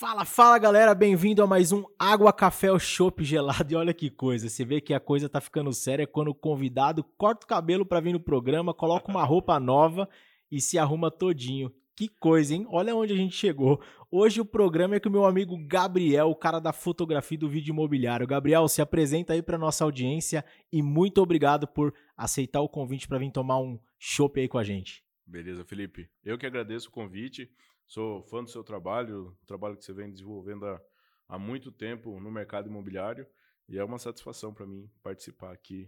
Fala, fala galera, bem-vindo a mais um Água, Café ou Gelado. E olha que coisa, você vê que a coisa tá ficando séria quando o convidado corta o cabelo para vir no programa, coloca uma roupa nova e se arruma todinho. Que coisa, hein? Olha onde a gente chegou. Hoje o programa é com o meu amigo Gabriel, o cara da fotografia do vídeo imobiliário. Gabriel, se apresenta aí para nossa audiência e muito obrigado por aceitar o convite para vir tomar um chopp aí com a gente. Beleza, Felipe. Eu que agradeço o convite. Sou fã do seu trabalho, trabalho que você vem desenvolvendo há, há muito tempo no mercado imobiliário. E é uma satisfação para mim participar aqui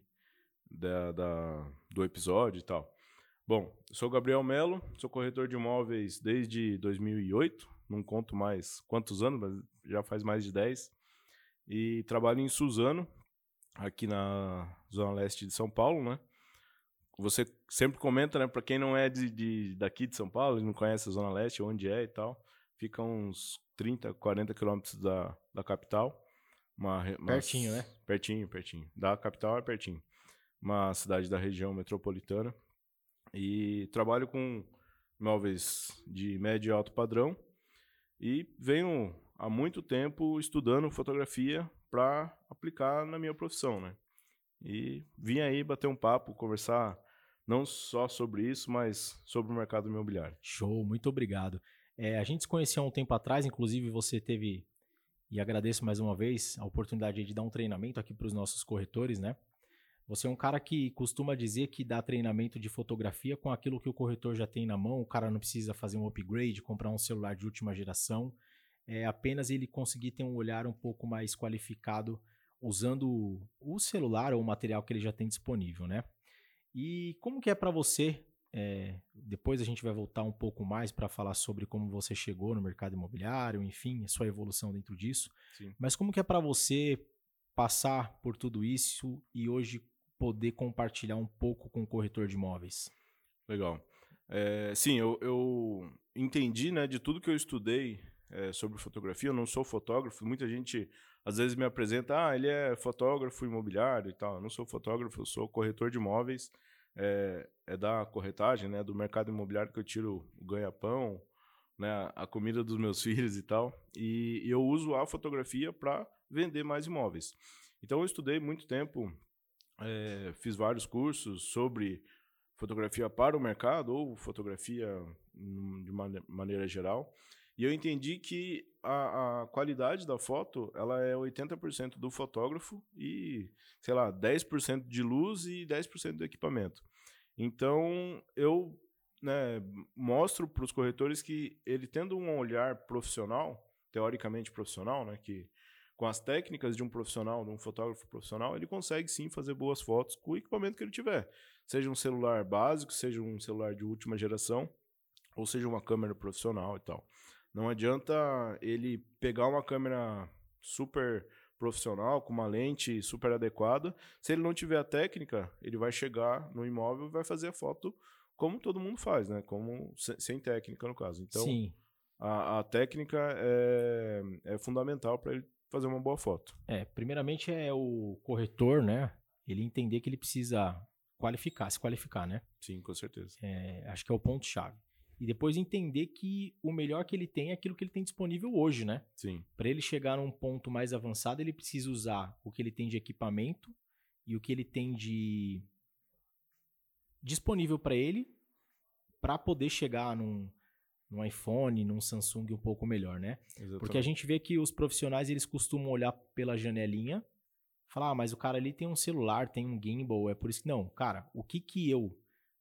da, da, do episódio e tal. Bom, sou Gabriel Melo, sou corretor de imóveis desde 2008. Não conto mais quantos anos, mas já faz mais de 10. E trabalho em Suzano, aqui na Zona Leste de São Paulo, né? você sempre comenta, né? Para quem não é de, de, daqui de São Paulo, não conhece a Zona Leste, onde é e tal, fica uns 30, 40 quilômetros da, da capital. Uma, uma, pertinho, né? Pertinho, pertinho. Da capital é pertinho. Uma cidade da região metropolitana. E trabalho com imóveis de médio e alto padrão. E venho há muito tempo estudando fotografia para aplicar na minha profissão, né? E vim aí bater um papo, conversar não só sobre isso, mas sobre o mercado imobiliário. Show, muito obrigado. É, a gente se conheceu há um tempo atrás, inclusive você teve, e agradeço mais uma vez, a oportunidade de dar um treinamento aqui para os nossos corretores, né? Você é um cara que costuma dizer que dá treinamento de fotografia com aquilo que o corretor já tem na mão, o cara não precisa fazer um upgrade, comprar um celular de última geração, é apenas ele conseguir ter um olhar um pouco mais qualificado usando o celular ou o material que ele já tem disponível, né? E como que é para você? É, depois a gente vai voltar um pouco mais para falar sobre como você chegou no mercado imobiliário, enfim, a sua evolução dentro disso. Sim. Mas como que é para você passar por tudo isso e hoje poder compartilhar um pouco com o corretor de imóveis? Legal. É, sim, eu, eu, entendi, né, de tudo que eu estudei é, sobre fotografia. Eu não sou fotógrafo. Muita gente às vezes me apresenta, ah, ele é fotógrafo imobiliário e tal. Eu não sou fotógrafo, eu sou corretor de imóveis. É, é da corretagem, né, do mercado imobiliário que eu tiro o ganha-pão, né, a comida dos meus filhos e tal. E, e eu uso a fotografia para vender mais imóveis. Então eu estudei muito tempo, é, fiz vários cursos sobre fotografia para o mercado ou fotografia de maneira geral. E eu entendi que a, a qualidade da foto, ela é 80% do fotógrafo e, sei lá, 10% de luz e 10% do equipamento. Então, eu né, mostro para os corretores que ele tendo um olhar profissional, teoricamente profissional, né, que com as técnicas de um profissional, de um fotógrafo profissional, ele consegue sim fazer boas fotos com o equipamento que ele tiver. Seja um celular básico, seja um celular de última geração, ou seja uma câmera profissional e tal. Não adianta ele pegar uma câmera super profissional, com uma lente super adequada. Se ele não tiver a técnica, ele vai chegar no imóvel e vai fazer a foto como todo mundo faz, né? Como sem técnica, no caso. Então, Sim. A, a técnica é, é fundamental para ele fazer uma boa foto. É, primeiramente é o corretor, né? Ele entender que ele precisa qualificar, se qualificar, né? Sim, com certeza. É, acho que é o ponto-chave e depois entender que o melhor que ele tem é aquilo que ele tem disponível hoje, né? Sim. Para ele chegar num ponto mais avançado, ele precisa usar o que ele tem de equipamento e o que ele tem de disponível para ele para poder chegar num, num iPhone, num Samsung um pouco melhor, né? Exatamente. Porque a gente vê que os profissionais eles costumam olhar pela janelinha, falar, ah, mas o cara ali tem um celular, tem um gimbal, é por isso que não, cara, o que que eu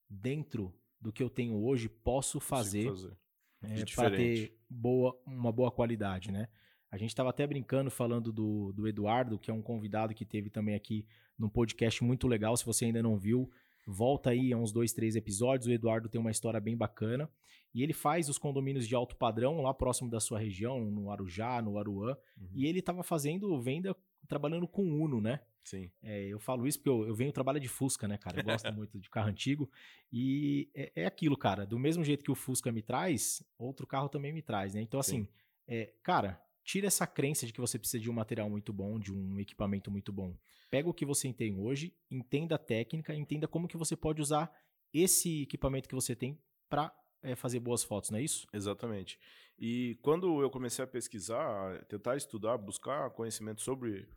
dentro do que eu tenho hoje posso fazer, fazer. É, para ter boa, uma boa qualidade, né? A gente estava até brincando falando do, do Eduardo, que é um convidado que teve também aqui num podcast muito legal. Se você ainda não viu, volta aí a uns dois, três episódios. O Eduardo tem uma história bem bacana. E ele faz os condomínios de alto padrão lá próximo da sua região, no Arujá, no Aruã. Uhum. E ele estava fazendo venda trabalhando com Uno, né? Sim. É, eu falo isso porque eu, eu venho trabalho de Fusca, né, cara? Eu gosto muito de carro antigo. E é, é, aquilo, cara. Do mesmo jeito que o Fusca me traz, outro carro também me traz, né? Então, assim, é, cara, tira essa crença de que você precisa de um material muito bom, de um equipamento muito bom. Pega o que você tem hoje, entenda a técnica, entenda como que você pode usar esse equipamento que você tem para é, fazer boas fotos, não é isso? Exatamente. E quando eu comecei a pesquisar, tentar estudar, buscar conhecimento sobre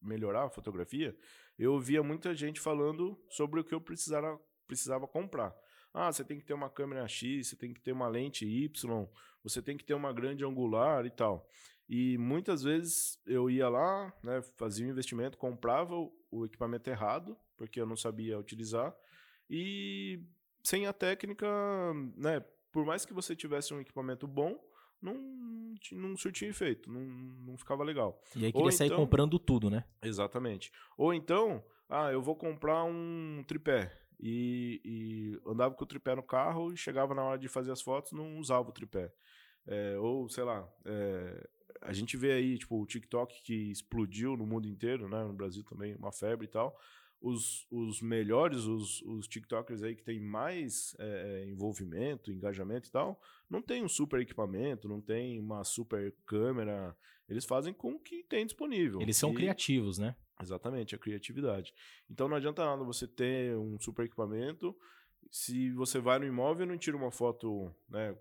melhorar a fotografia, eu via muita gente falando sobre o que eu precisava, precisava comprar. Ah, você tem que ter uma câmera X, você tem que ter uma lente Y, você tem que ter uma grande angular e tal. E muitas vezes eu ia lá, né, fazia um investimento, comprava o, equipamento errado, porque eu não sabia utilizar, e sem a técnica, né, por mais que você tivesse um equipamento bom, não, não surtia efeito, não, não ficava legal. E aí queria Ou sair então, comprando tudo, né? Exatamente. Ou então, ah, eu vou comprar um tripé. E, e andava com o tripé no carro e chegava na hora de fazer as fotos, não usava o tripé. É, ou, sei lá, é, a gente vê aí, tipo, o TikTok que explodiu no mundo inteiro, né? No Brasil também, uma febre e tal. Os, os melhores, os, os TikTokers aí que tem mais é, envolvimento, engajamento e tal, não tem um super equipamento, não tem uma super câmera. Eles fazem com o que tem disponível. Eles são e... criativos, né? Exatamente, a criatividade. Então não adianta nada você ter um super equipamento se você vai no imóvel e não tira uma foto né,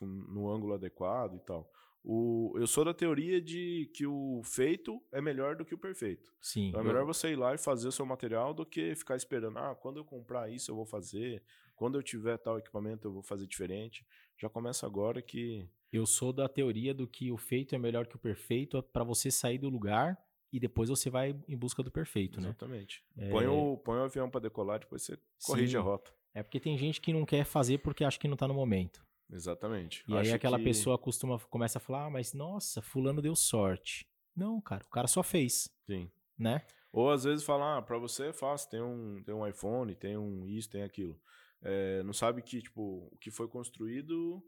no ângulo adequado e tal. O, eu sou da teoria de que o feito é melhor do que o perfeito. Sim. Então é melhor você ir lá e fazer o seu material do que ficar esperando, ah, quando eu comprar isso eu vou fazer, quando eu tiver tal equipamento eu vou fazer diferente. Já começa agora que. Eu sou da teoria do que o feito é melhor que o perfeito para você sair do lugar e depois você vai em busca do perfeito, Exatamente. né? Exatamente. Põe, é... o, põe o avião para decolar, depois você corrige Sim. a rota. É porque tem gente que não quer fazer porque acha que não tá no momento. Exatamente. E Acho aí aquela que... pessoa costuma começa a falar, ah, mas nossa, fulano deu sorte. Não, cara, o cara só fez. Sim. Né? Ou às vezes falar, ah, para você é fácil, tem um, tem um iPhone, tem um isso, tem aquilo. É, não sabe que, tipo, o que foi construído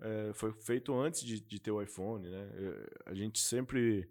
é, foi feito antes de, de ter o iPhone, né? É, a gente sempre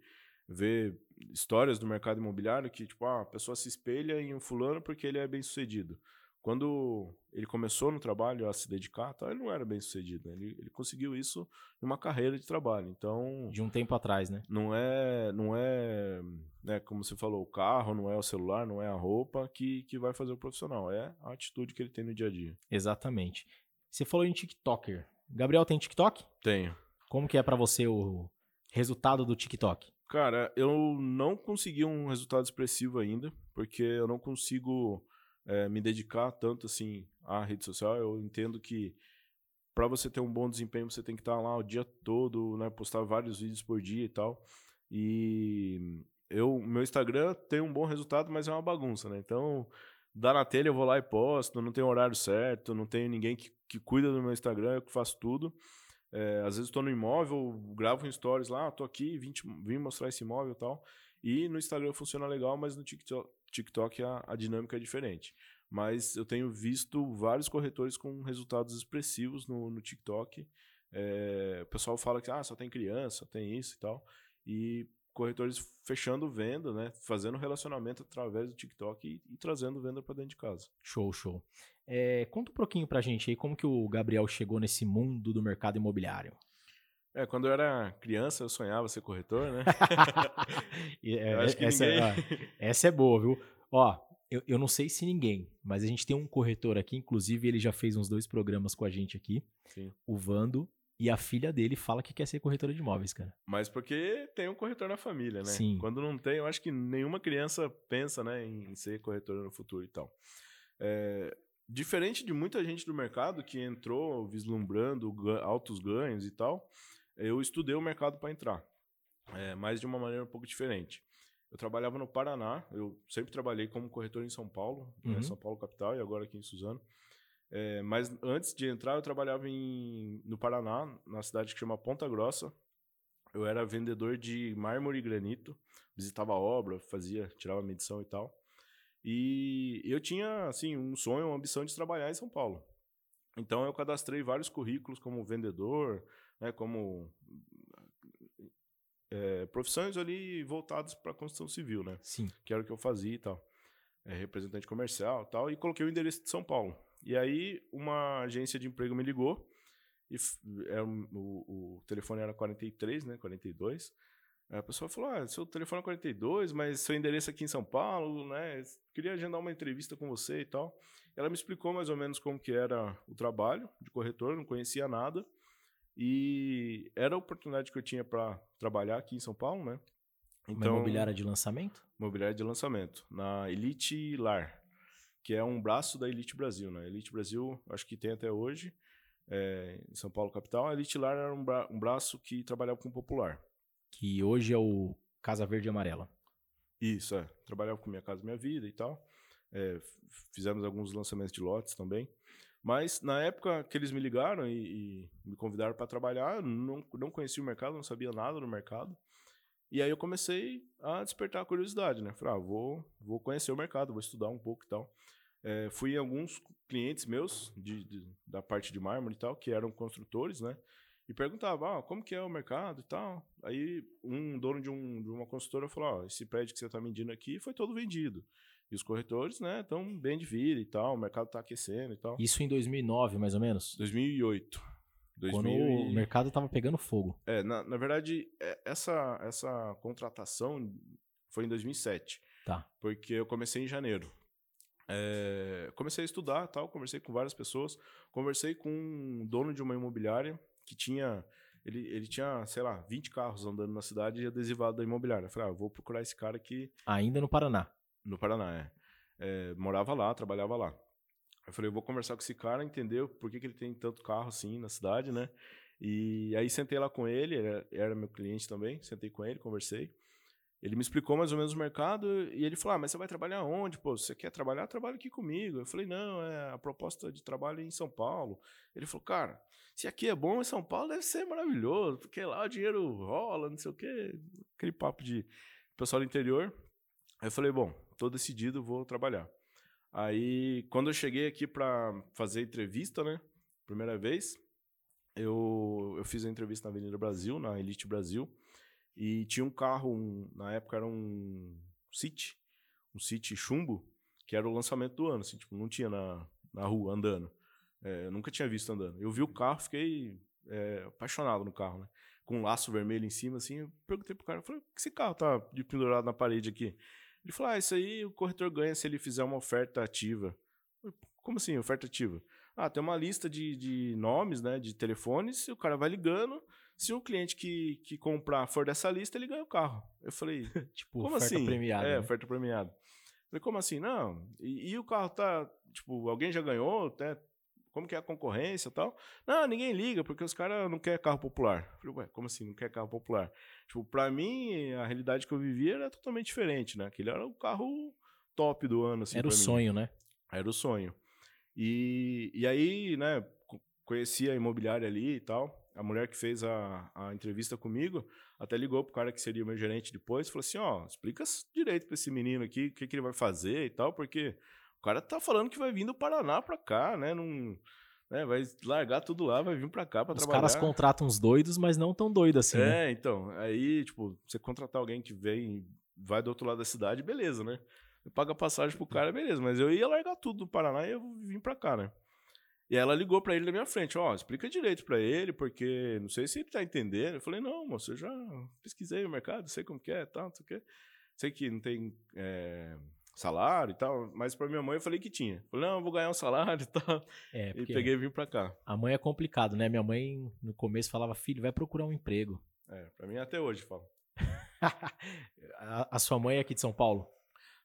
vê histórias do mercado imobiliário que, tipo, ah, a pessoa se espelha em um fulano porque ele é bem sucedido. Quando ele começou no trabalho a se dedicar, tá, ele não era bem sucedido. Né? Ele, ele conseguiu isso numa carreira de trabalho. Então. De um tempo atrás, né? Não é. Não é. Né, como você falou, o carro, não é o celular, não é a roupa que, que vai fazer o profissional. É a atitude que ele tem no dia a dia. Exatamente. Você falou em TikToker. Gabriel tem TikTok? Tenho. Como que é para você o resultado do TikTok? Cara, eu não consegui um resultado expressivo ainda, porque eu não consigo é, me dedicar tanto assim à rede social. Eu entendo que para você ter um bom desempenho, você tem que estar lá o dia todo, né, postar vários vídeos por dia e tal. E eu, meu Instagram tem um bom resultado, mas é uma bagunça, né? Então, dá na telha, eu vou lá e posto, não tem horário certo, não tenho ninguém que, que cuida do meu Instagram, eu que faço tudo. É, às vezes estou no imóvel, gravo um stories lá, estou aqui, vim, vim mostrar esse imóvel e tal. E no Instagram funciona legal, mas no TikTok, TikTok a, a dinâmica é diferente. Mas eu tenho visto vários corretores com resultados expressivos no, no TikTok. É, o pessoal fala que ah, só tem criança, só tem isso e tal. E corretores fechando venda, né? Fazendo relacionamento através do TikTok e, e trazendo venda para dentro de casa. Show, show. É, conta um pouquinho pra gente aí como que o Gabriel chegou nesse mundo do mercado imobiliário. É, quando eu era criança, eu sonhava ser corretor, né? é, essa, ninguém... ó, essa é boa, viu? Ó, eu, eu não sei se ninguém, mas a gente tem um corretor aqui, inclusive ele já fez uns dois programas com a gente aqui, Sim. o Vando, e a filha dele fala que quer ser corretora de imóveis, cara. Mas porque tem um corretor na família, né? Sim. Quando não tem, eu acho que nenhuma criança pensa né, em ser corretora no futuro e tal. É, diferente de muita gente do mercado que entrou vislumbrando altos ganhos e tal, eu estudei o mercado para entrar, é, mas de uma maneira um pouco diferente. Eu trabalhava no Paraná, eu sempre trabalhei como corretor em São Paulo, né, uhum. né, São Paulo capital e agora aqui em Suzano. É, mas antes de entrar, eu trabalhava em, no Paraná, na cidade que chama Ponta Grossa. Eu era vendedor de mármore e granito, visitava a obra, fazia, tirava medição e tal. E eu tinha, assim, um sonho, uma ambição de trabalhar em São Paulo. Então eu cadastrei vários currículos como vendedor, né, como é, profissões ali voltadas para a construção civil, né? Sim. Que era o que eu fazia e tal. É, representante comercial e tal. E coloquei o endereço de São Paulo. E aí uma agência de emprego me ligou e era, o, o telefone era 43, né? 42. A pessoa falou: Ah, seu telefone é 42, mas seu endereço aqui em São Paulo, né? Queria agendar uma entrevista com você e tal. Ela me explicou mais ou menos como que era o trabalho de corretor, não conhecia nada. E era a oportunidade que eu tinha para trabalhar aqui em São Paulo, né? Então, uma imobiliária de lançamento? Imobiliária de lançamento, na Elite Lar, que é um braço da Elite Brasil, né? Elite Brasil, acho que tem até hoje, é, em São Paulo capital. A Elite Lar era um, bra um braço que trabalhava com popular que hoje é o Casa Verde e Amarela. Isso, é. Trabalhava com Minha Casa Minha Vida e tal. É, fizemos alguns lançamentos de lotes também. Mas na época que eles me ligaram e, e me convidaram para trabalhar, não, não conhecia o mercado, não sabia nada do mercado. E aí eu comecei a despertar a curiosidade, né? Falei, ah, vou, vou conhecer o mercado, vou estudar um pouco e tal. É, fui em alguns clientes meus de, de, da parte de mármore e tal, que eram construtores, né? e perguntava, ah, como que é o mercado e tal. Aí um dono de, um, de uma consultora falou, esse prédio que você está vendendo aqui foi todo vendido. E os corretores, né, estão bem de vida e tal, o mercado está aquecendo e tal. Isso em 2009, mais ou menos? 2008. 2000 Quando e... o mercado estava pegando fogo. É, na, na verdade, é, essa, essa contratação foi em 2007. Tá. Porque eu comecei em janeiro. É, comecei a estudar tal, conversei com várias pessoas, conversei com um dono de uma imobiliária que tinha. Ele, ele tinha, sei lá, 20 carros andando na cidade e adesivado da imobiliária. Eu falei, ah, vou procurar esse cara aqui. Ainda no Paraná? No Paraná, é. é morava lá, trabalhava lá. Eu falei, eu vou conversar com esse cara, entender por que, que ele tem tanto carro assim na cidade, né? E aí sentei lá com ele, era, era meu cliente também, sentei com ele, conversei. Ele me explicou mais ou menos o mercado e ele falou: ah, mas você vai trabalhar onde? Pô, você quer trabalhar? Trabalha aqui comigo. Eu falei: não, é a proposta de trabalho é em São Paulo. Ele falou: cara, se aqui é bom em São Paulo, deve ser maravilhoso, porque lá o dinheiro rola, não sei o quê. Aquele papo de pessoal do interior. Aí eu falei: bom, tô decidido, vou trabalhar. Aí, quando eu cheguei aqui para fazer entrevista, né, primeira vez, eu, eu fiz a entrevista na Avenida Brasil, na Elite Brasil. E tinha um carro, um, na época era um City, um City chumbo, que era o lançamento do ano, assim, tipo, não tinha na, na rua andando. É, eu nunca tinha visto andando. Eu vi o carro, fiquei é, apaixonado no carro, né? Com um laço vermelho em cima, assim, eu perguntei pro cara, falei, que esse carro tá de pendurado na parede aqui? Ele falou, ah, isso aí o corretor ganha se ele fizer uma oferta ativa. Como assim, oferta ativa? Ah, tem uma lista de, de nomes, né, de telefones, e o cara vai ligando, se o cliente que, que comprar for dessa lista, ele ganha o carro. Eu falei, tipo, como oferta assim? premiada. É, né? oferta premiada. Eu falei, como assim? Não. E, e, o carro tá, tipo, alguém já ganhou, até como que é a concorrência e tal? Não, ninguém liga, porque os caras não querem carro popular. Eu falei, ué, como assim não quer carro popular? Tipo, pra mim, a realidade que eu vivia era totalmente diferente, né? Aquele era o carro top do ano, assim, Era o sonho, né? Era o sonho. E, e aí, né, conheci a imobiliária ali e tal a mulher que fez a, a entrevista comigo até ligou pro cara que seria meu gerente depois e falou assim: ó, explica direito pra esse menino aqui o que, que ele vai fazer e tal, porque o cara tá falando que vai vir do Paraná pra cá, né? Num, né vai largar tudo lá, vai vir pra cá pra Os trabalhar. Os caras contratam uns doidos, mas não tão doidos assim. É, né? então. Aí, tipo, você contratar alguém que vem vai do outro lado da cidade, beleza, né? Eu pago a passagem pro cara, beleza. Mas eu ia largar tudo do Paraná e eu vim pra cá, né? E ela ligou para ele na minha frente, ó, oh, explica direito para ele, porque não sei se ele tá entendendo. Eu falei, não, moço, eu já pesquisei o mercado, sei como que é, tal, não sei o quê. Sei que não tem é, salário e tal, mas para minha mãe eu falei que tinha. Falei, não, eu vou ganhar um salário e tal. É, e peguei e vim para cá. A mãe é complicado, né? Minha mãe no começo falava, filho, vai procurar um emprego. É, para mim até hoje fala. a, a sua mãe é aqui de São Paulo?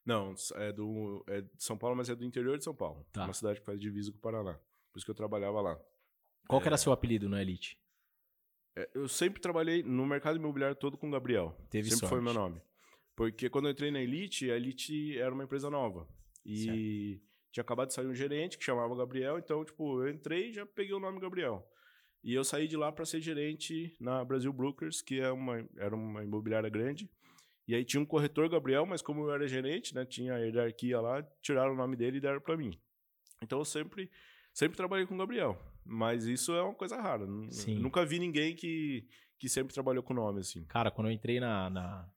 Não, é, do, é de São Paulo, mas é do interior de São Paulo. Tá. Uma cidade que faz divisa com o Paraná. Por isso que eu trabalhava lá. Qual é... era seu apelido no Elite? É, eu sempre trabalhei no mercado imobiliário todo com o Gabriel. Teve sempre sorte. foi meu nome. Porque quando eu entrei na Elite, a Elite era uma empresa nova. E certo. tinha acabado de sair um gerente que chamava Gabriel, então, tipo, eu entrei e já peguei o nome Gabriel. E eu saí de lá para ser gerente na Brasil Brokers, que é uma, era uma imobiliária grande. E aí tinha um corretor Gabriel, mas como eu era gerente, né, tinha a hierarquia lá, tiraram o nome dele e deram para mim. Então eu sempre Sempre trabalhei com o Gabriel, mas isso é uma coisa rara. Sim. Nunca vi ninguém que, que sempre trabalhou com nome, assim. Cara, quando eu entrei na, na,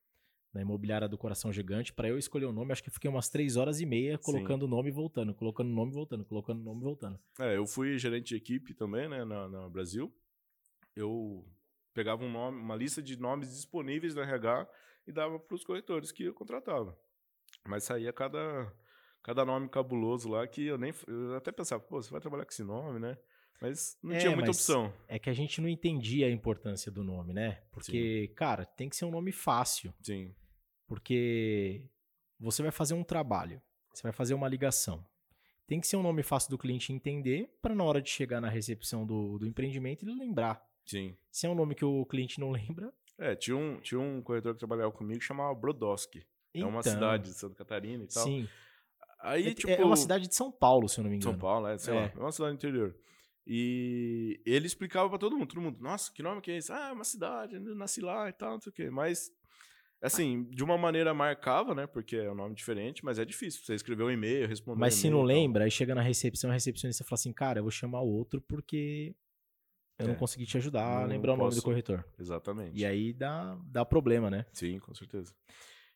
na imobiliária do Coração Gigante. Para eu escolher o nome, acho que fiquei umas três horas e meia colocando o nome e voltando, colocando o nome e voltando, colocando o nome e voltando. É, eu fui gerente de equipe também, né, na, na Brasil. Eu pegava um nome, uma lista de nomes disponíveis no RH e dava para os corretores que eu contratava. Mas saía cada, cada nome cabuloso lá que eu nem. Eu até pensava, pô, você vai trabalhar com esse nome, né? Mas não É, tinha muita opção. É que a gente não entendia a importância do nome, né? Porque, cara, tem que ser um nome fácil. Sim. Porque você vai fazer um trabalho, você vai fazer uma ligação. Tem que ser um nome fácil do cliente entender para na hora de chegar na recepção do, do empreendimento ele lembrar. Sim. Se é um nome que o cliente não lembra, É, tinha um, tinha um corretor que trabalhava comigo que chamava Brodowski. é uma então, cidade de Santa Catarina e tal. Sim. Aí, é, tipo. é uma cidade de São Paulo, se eu não me engano. São Paulo, é, sei É. lá. É uma cidade do interior. E ele explicava pra todo mundo. Todo mundo, nossa, que nome que é esse? Ah, é uma cidade, nasci lá e tal, não sei o quê. Mas, assim, de uma maneira marcava, né? Porque é um nome diferente, mas é difícil. Você escrever um e-mail, responder Mas um se não lembra, aí chega na recepção, a recepcionista fala assim, cara, eu vou chamar outro porque eu não É. consegui te ajudar a Não lembrar o nome do posso. corretor. Exatamente. E aí dá, dá problema, né? Sim, com certeza.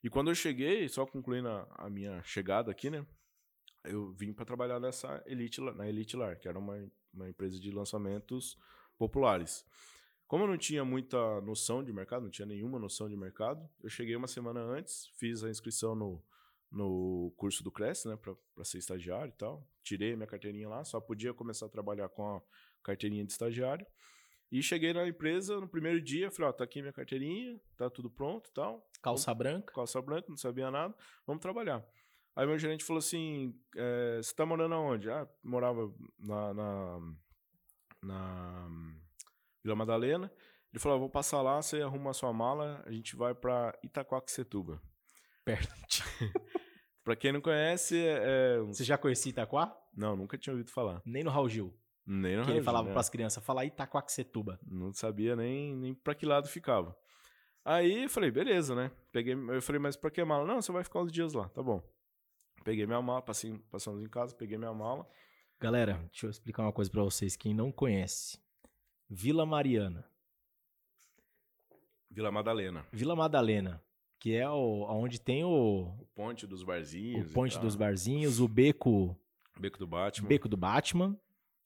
E quando eu cheguei, só concluindo a, a minha chegada aqui, né? Eu vim para trabalhar nessa Elite, na Elite Lar, que era uma, uma empresa de lançamentos populares. Como eu não tinha muita noção de mercado, não tinha nenhuma noção de mercado, eu cheguei uma semana antes, fiz a inscrição no, no curso do Cresce, né, para ser estagiário e tal. Tirei minha carteirinha lá, só podia começar a trabalhar com a carteirinha de estagiário. E cheguei na empresa no primeiro dia, falei, ó, tá aqui minha carteirinha, tá tudo pronto e tal Calça branca. calça branca, não sabia nada, vamos trabalhar. Aí meu gerente falou assim, é, você tá morando aonde? Ah, morava na, na, na Vila Madalena. Ele falou, ah, vou passar lá, você arruma a sua mala, a gente vai pra Itacoaxetuba. Perto. Pra quem não conhece, é... é Você já conhecia Itaquá? Não, nunca tinha ouvido falar. Nem no Raul Gil. Nem no que ele Rio, falava né? pras crianças, fala Itacoaxetuba. Não sabia nem, nem pra que lado ficava. Aí eu falei, beleza, né? Peguei, eu falei, mas pra que mala? Não, você vai ficar uns dias lá, tá bom. Peguei minha mala, passei, passamos em casa, peguei minha mala. Galera, deixa eu explicar uma coisa pra vocês, quem não conhece. Vila Mariana, Vila Madalena. Vila Madalena, que é o, onde tem o, O ponte dos o barzinhos. e ponte dos barzinhos, o beco, Beco do Batman. beco do Batman.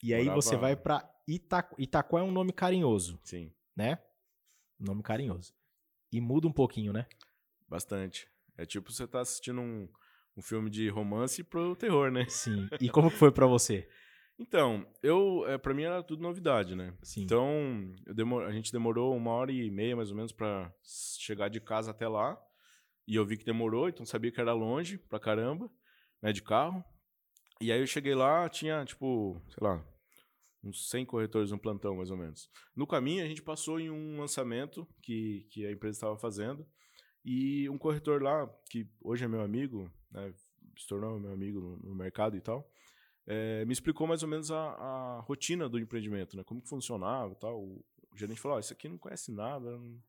E aí Morava- você vai pra Itaquá. Itaquá é um nome carinhoso, Sim, né? Nome carinhoso. E muda um pouquinho, né? bastante. É tipo você tá assistindo um, um filme de romance pro terror, né? Sim. E como que foi pra você? Então, eu, é, pra mim era tudo novidade, né? Sim. Então, eu demo- a gente demorou uma hora e meia, mais ou menos, pra chegar de casa até lá. E eu vi que demorou, então sabia que era longe pra caramba, né, de carro. E aí eu cheguei lá, tinha, tipo, sei lá, uns 100 corretores no plantão, mais ou menos. No caminho, a gente passou em um lançamento que, que a empresa estava fazendo. E um corretor lá, que hoje é meu amigo, né, se tornou meu amigo no, no mercado e tal, eh, me explicou mais ou menos a, a rotina do empreendimento, né? Como que funcionava tal. O, gerente falou, ó, isso aqui não conhece nada, não-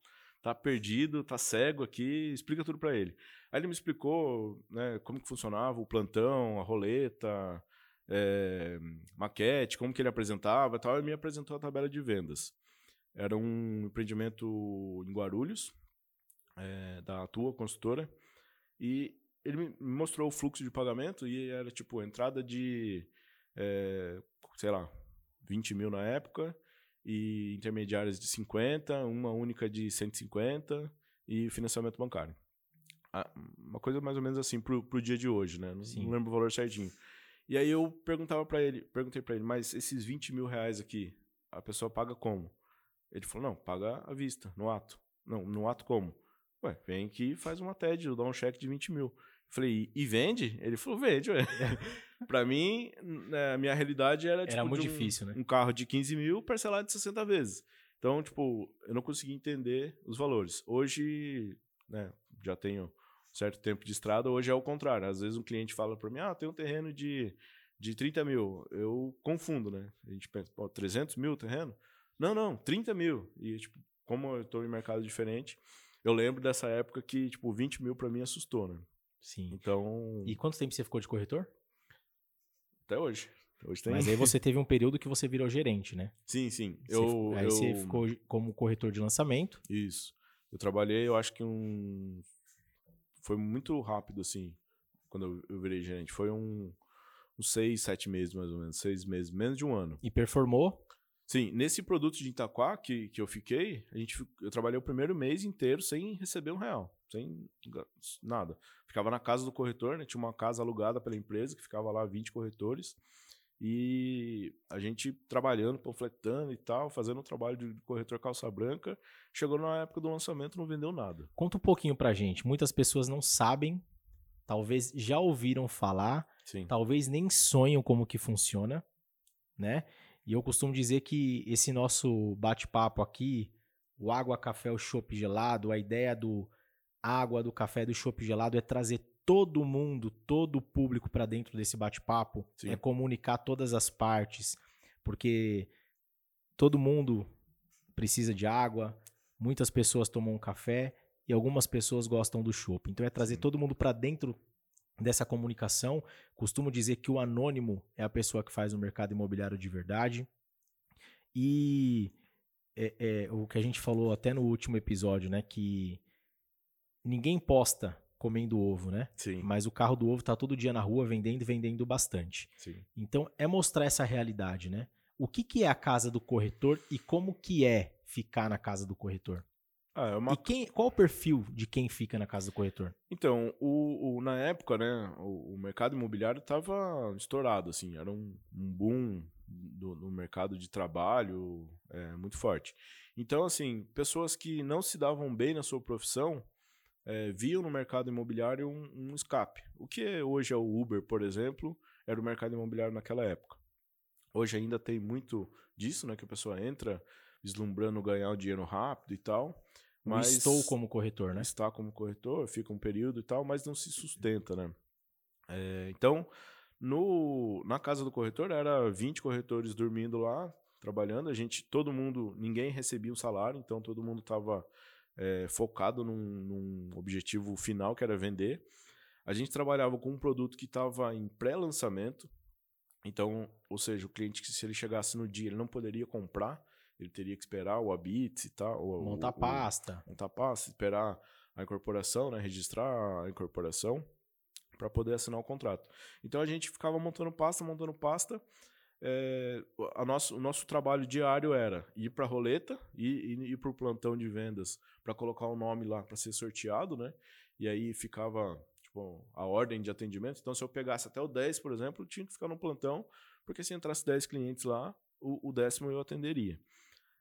tá perdido, tá cego aqui, explica tudo para ele. Aí ele me explicou, né, como que funcionava o plantão, a roleta, eh, maquete, como que ele apresentava e tal, e me apresentou a tabela de vendas. Era um empreendimento em Guarulhos, eh, da Atua Consultora, e ele me mostrou o fluxo de pagamento e era tipo entrada de, eh, sei lá, 20 mil na época, e intermediárias de 50, uma única de 150 e financiamento bancário. Ah, Uma coisa mais ou menos assim pro, pro dia de hoje, né? Não, não lembro o valor certinho. E aí eu perguntava para ele, perguntei para ele, mas esses 20 mil reais aqui, a pessoa paga como? Ele falou, não, paga à vista, no ato. Não, no ato como? Ué, vem aqui e faz uma TED, dá um cheque de 20 mil. Falei, e vende? Ele falou, vende, ué. pra mim, né, a minha realidade era, tipo, muito de um- difícil, né? um carro de 15 mil parcelado de 60 vezes. Então, tipo, eu não conseguia entender os valores. Hoje, né, já tenho certo tempo de estrada, hoje é o contrário. Às vezes um cliente fala para mim, ah, tem um terreno de, de 30 mil. Eu confundo, né? A gente pensa, pô, 300 mil o terreno? Não, não, 30 mil. E, tipo, como eu estou em mercado diferente, eu lembro dessa época que, tipo, 20 mil para mim assustou, né? Sim. Então, E quanto tempo você ficou de corretor? até hoje. Hoje tem... Mas aí você teve um período que você virou gerente, né? Sim, sim. Você Eu, ficou- aí eu... você ficou como corretor de lançamento. Isso. Eu trabalhei, eu acho que um. foi muito rápido, assim, quando eu, eu virei gerente. Foi um, uns seis, sete meses, mais ou menos. Seis meses, menos de um ano. E performou? Sim, nesse produto de Itaquá que, que eu fiquei, a gente, eu trabalhei o primeiro mês inteiro sem receber um real, sem nada. Ficava na casa do corretor, né? Tinha uma casa alugada pela empresa, que ficava lá 20 corretores. E a gente trabalhando, panfletando e tal, fazendo um trabalho de corretor calça branca. Chegou na época do lançamento, não vendeu nada. Conta um pouquinho pra gente. Muitas pessoas não sabem, talvez já ouviram falar, Sim. talvez nem sonham como que funciona, né? E eu costumo dizer que esse nosso bate-papo aqui, o água, café, o chopp gelado, a ideia do água, do café, do chopp gelado é trazer todo mundo, todo o público para dentro desse bate-papo, é comunicar todas as partes, porque todo mundo precisa de água, muitas pessoas tomam um café e algumas pessoas gostam do chopp. Então é trazer Sim. todo mundo para dentro dessa comunicação. Costumo dizer que o anônimo é a pessoa que faz o mercado imobiliário de verdade. E é, é, o que a gente falou até no último episódio, né? Que ninguém posta comendo ovo, né? Sim, Mas o carro do ovo tá todo dia na rua vendendo e vendendo bastante. sim. Então é mostrar essa realidade, né? O que, que é a casa do corretor e como que é ficar na casa do corretor? Ah, é uma E quem, qual o perfil de quem fica na casa do corretor? Então, o, o- na época, né, o, o mercado imobiliário estava estourado, assim, era um, um boom do- no mercado de trabalho é, muito forte. Então, assim, pessoas que não se davam bem na sua profissão é, viam no mercado imobiliário um, um escape. O que hoje é o Uber, por exemplo, era o mercado imobiliário naquela época. Hoje ainda tem muito disso, né, que a pessoa entra vislumbrando ganhar o dinheiro rápido e tal. Mas estou como corretor, né? está como corretor, fica um período e tal, mas não se sustenta, né? É, então, no, na casa do corretor, era 20 corretores dormindo lá, trabalhando. A gente, todo mundo, ninguém recebia o salário, então todo mundo estava focado num, num objetivo final, que era vender. A gente trabalhava com um produto que estava em pré-lançamento, então, ou seja, o cliente, que se ele chegasse no dia, ele não poderia comprar, ele teria que esperar o habite e tal. o- Montar o- pasta. montar pasta, esperar a incorporação, né, registrar a incorporação para poder assinar o contrato. Então a gente ficava montando pasta, montando pasta. É, a nosso, o nosso trabalho diário era ir para a roleta e ir, ir para o plantão de vendas para colocar o nome lá para ser sorteado, né? E aí ficava tipo, a ordem de atendimento. Então, se eu pegasse até o 10, por exemplo, eu tinha que ficar no plantão, porque se entrasse 10 clientes lá, o, o décimo eu atenderia,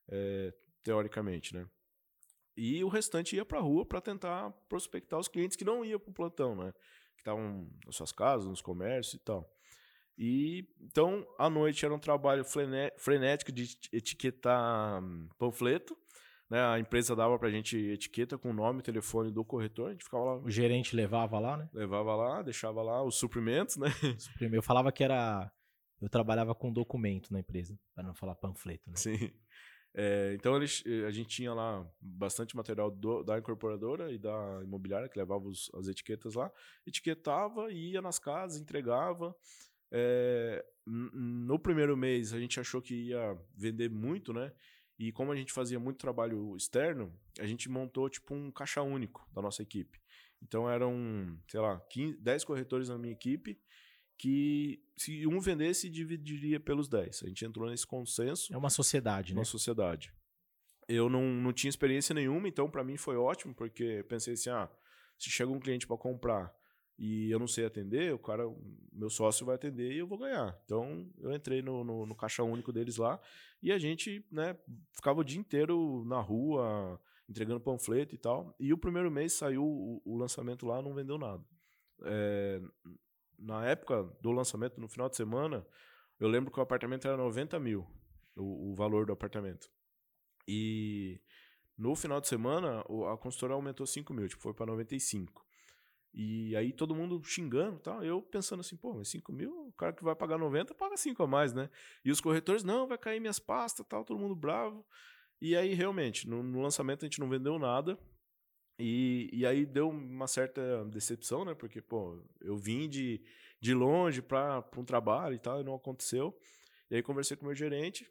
é, teoricamente, né? E o restante ia para a rua para tentar prospectar os clientes que não iam para o plantão, né? Que estavam nas suas casas, nos comércios e tal. E então, à noite era um trabalho frenético de eti- etiquetar hum, panfleto. Né? A empresa dava pra gente etiqueta com o nome e telefone do corretor. A gente ficava lá, O gerente levava lá, né? levava lá, deixava lá os suprimentos, né? Eu falava que era. Eu trabalhava com documento na empresa, para não falar panfleto, né? Sim. É, então eles, a gente tinha lá bastante material do- da incorporadora e da imobiliária que levava os- as etiquetas lá, etiquetava e ia nas casas, entregava. É, no primeiro mês a gente achou que ia vender muito, né? E como a gente fazia muito trabalho externo, a gente montou tipo um caixa único da nossa equipe. Então eram, sei lá, 15, 10 corretores na minha equipe que se um vendesse, dividiria pelos 10. A gente entrou nesse consenso É uma sociedade, né? na sociedade. Eu não, não tinha experiência nenhuma, então para mim foi ótimo, porque pensei assim, ah, se chega um cliente para comprar e eu não sei atender, o cara, meu sócio vai atender e eu vou ganhar. Então eu entrei no, no, no caixa único deles lá e a gente, né, ficava o dia inteiro na rua, entregando panfleto e tal. E o primeiro mês saiu o, o lançamento lá, não vendeu nada. É, na época do lançamento, no final de semana, eu lembro que o apartamento era 90 mil, o, o valor do apartamento. E no final de semana, a consultora aumentou 5 mil, tipo, foi para 95. E aí todo mundo xingando tal. Eu pensando assim, pô, mas 5 mil, o cara que vai pagar 90 paga 5 a mais, né? E os corretores, não, vai cair minhas pastas tal, todo mundo bravo. E aí, realmente, no, no lançamento a gente não vendeu nada. E, e aí deu uma certa decepção, né? Porque, pô, eu vim de, de longe para um trabalho e tal, e não aconteceu. E aí conversei com o meu gerente.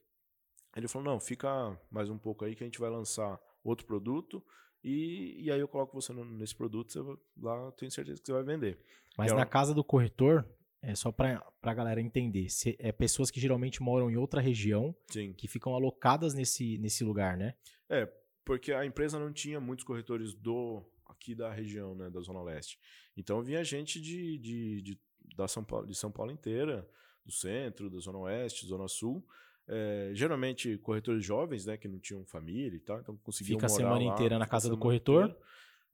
Ele falou: não, fica mais um pouco aí que a gente vai lançar outro produto E, e aí eu coloco você no- nesse produto, você lá eu tenho certeza que você vai vender. Mas É na uma- casa do corretor, é só pra, pra galera entender, se- é pessoas que geralmente moram em outra região Sim. que ficam alocadas nesse, nesse lugar, né? É, porque a empresa não tinha muitos corretores do aqui da região, né, da Zona Leste. Então vinha gente de, de, de- da São Paulo, de São Paulo inteira, do centro, da Zona Oeste, Zona Sul. É, geralmente corretores jovens, né, que não tinham família e tal, então conseguiam Fica a semana lá, inteira na casa do corretor. inteira.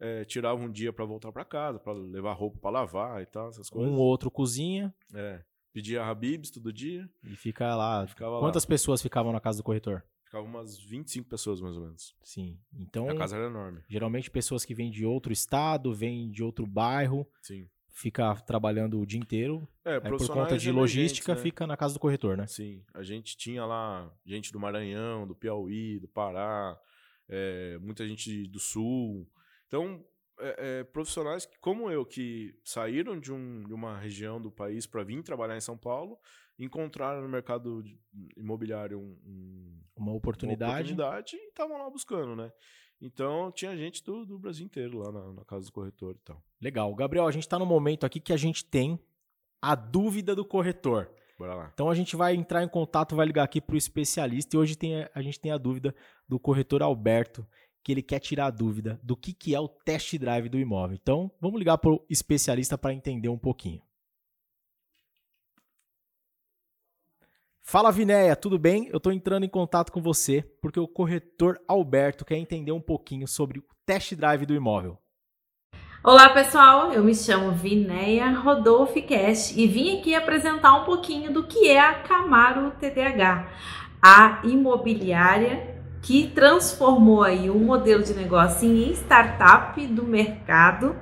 É, tirava um dia para voltar para casa, para levar roupa para lavar e tal, essas coisas. Um ou outro cozinha É, pedia Habibs todo dia, e fica lá. ficava lá. Quantas pessoas ficavam na casa do corretor? Ficava umas 25 pessoas mais ou menos. Sim. Então, A casa era enorme. geralmente pessoas que vêm de outro estado, vêm de outro bairro, Sim. Fica trabalhando o dia inteiro. É, Aí, por conta de logística, né? fica na casa do corretor, né? Sim, a gente tinha lá gente do Maranhão, do Piauí, do Pará, é, muita gente do Sul. Então, é, é, profissionais como eu, que saíram de, um- de uma região do país para vir trabalhar em São Paulo, encontraram no mercado imobiliário um- um- Uma uma oportunidade. oportunidade e estavam lá buscando, né? Então, tinha gente do, do Brasil inteiro lá na, na casa do corretor e tal. Legal. Gabriel, a gente está no momento aqui que a gente tem a dúvida do corretor. Bora lá. Então a gente vai entrar em contato, vai ligar aqui para o especialista e hoje tem, a- gente tem a dúvida do corretor Alberto, que ele quer tirar a dúvida do que, que é o test drive do imóvel. Então vamos ligar para o especialista para entender um pouquinho. Fala Vinéia, tudo bem? Eu estou entrando em contato com você porque o corretor Alberto quer entender um pouquinho sobre o test drive do imóvel. Olá pessoal, eu me chamo Vinéia Rodolfo Cash e vim aqui apresentar um pouquinho do que é a Camaro TDH, a imobiliária que transformou aí um modelo de negócio em startup do mercado,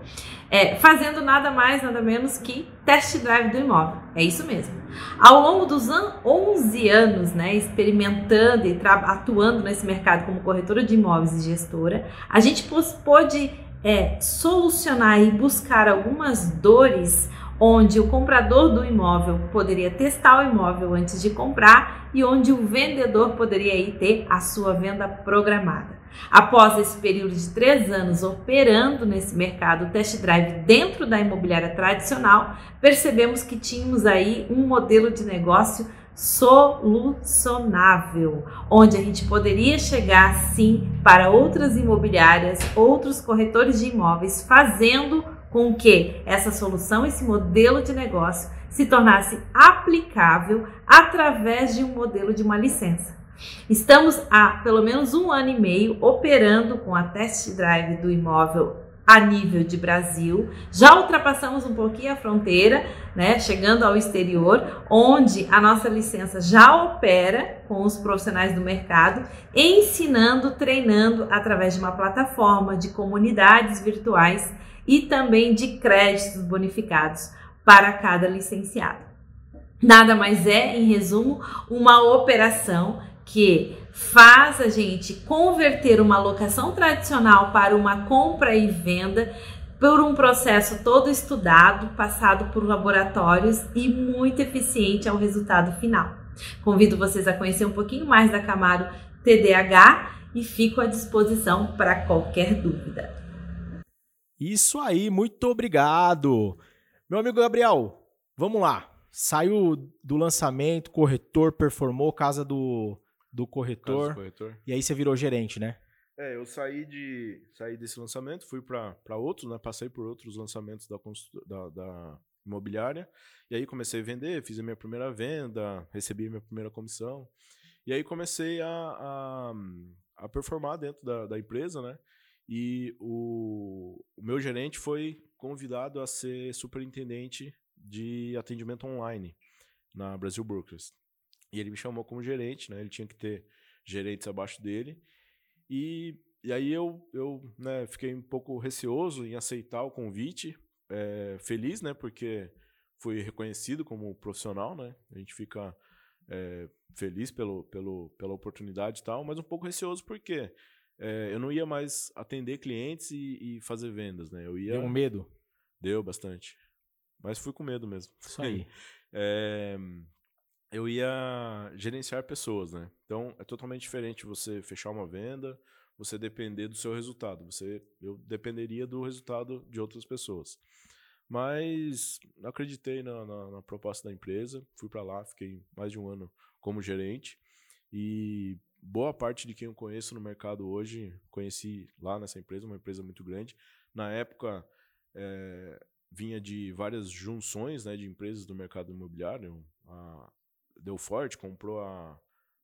é, fazendo nada mais, nada menos que test drive do imóvel. É isso mesmo. Ao longo dos an 11 anos, né, experimentando e atuando nesse mercado como corretora de imóveis e gestora, a gente pôde é, solucionar e buscar algumas dores onde o comprador do imóvel poderia testar o imóvel antes de comprar e onde o vendedor poderia aí ter a sua venda programada. Após esse período de três anos operando nesse mercado test drive dentro da imobiliária tradicional, percebemos que tínhamos aí um modelo de negócio solucionável, onde a gente poderia chegar sim para outras imobiliárias, outros corretores de imóveis, fazendo com que essa solução, esse modelo de negócio se tornasse aplicável através de um modelo de uma licença. Estamos há pelo menos um ano e meio operando com a test drive do imóvel a nível de Brasil. Já ultrapassamos um pouquinho a fronteira, né, chegando ao exterior, onde a nossa licença já opera com os profissionais do mercado, ensinando, treinando através de uma plataforma de comunidades virtuais e também de créditos bonificados para cada licenciado. Nada mais é, em resumo, uma operação que faz a gente converter uma locação tradicional para uma compra e venda por um processo todo estudado, passado por laboratórios e muito eficiente ao resultado final. Convido vocês a conhecer um pouquinho mais da Camaro TDH e fico à disposição para qualquer dúvida. Isso aí, muito obrigado. Meu amigo Gabriel, vamos lá. Saiu do lançamento, corretor performou, casa do, do Casa corretor. do corretor. E aí você virou gerente, né? É, eu saí de saí desse lançamento, fui para outros, né? Passei por outros lançamentos da, constru- da, da imobiliária. E aí comecei a vender, fiz a minha primeira venda, recebi a minha primeira comissão. E aí comecei a, a, a performar dentro da, da empresa, né? E o, o meu gerente foi convidado a ser superintendente de atendimento online na Brasil Brokers. E ele me chamou como gerente, né? Ele tinha que ter gerentes abaixo dele. E, e aí eu, eu né, fiquei um pouco receoso em aceitar o convite, é, feliz, né, porque fui reconhecido como profissional, né, a gente fica é, feliz pelo, pelo, pela oportunidade e tal, mas um pouco receoso porque é, eu não ia mais atender clientes e, e fazer vendas, né, eu ia... Deu um medo? Deu bastante, mas fui com medo mesmo. Isso aí. É, eu ia gerenciar pessoas, né? Então é totalmente diferente você fechar uma venda, você depender do seu resultado. Você, eu dependeria do resultado de outras pessoas. Mas acreditei na, na, na proposta da empresa, fui para lá, fiquei mais de um ano como gerente e boa parte de quem eu conheço no mercado hoje conheci lá nessa empresa, uma empresa muito grande. Na época é, vinha de várias junções né, de empresas do mercado imobiliário. A Delforte comprou a,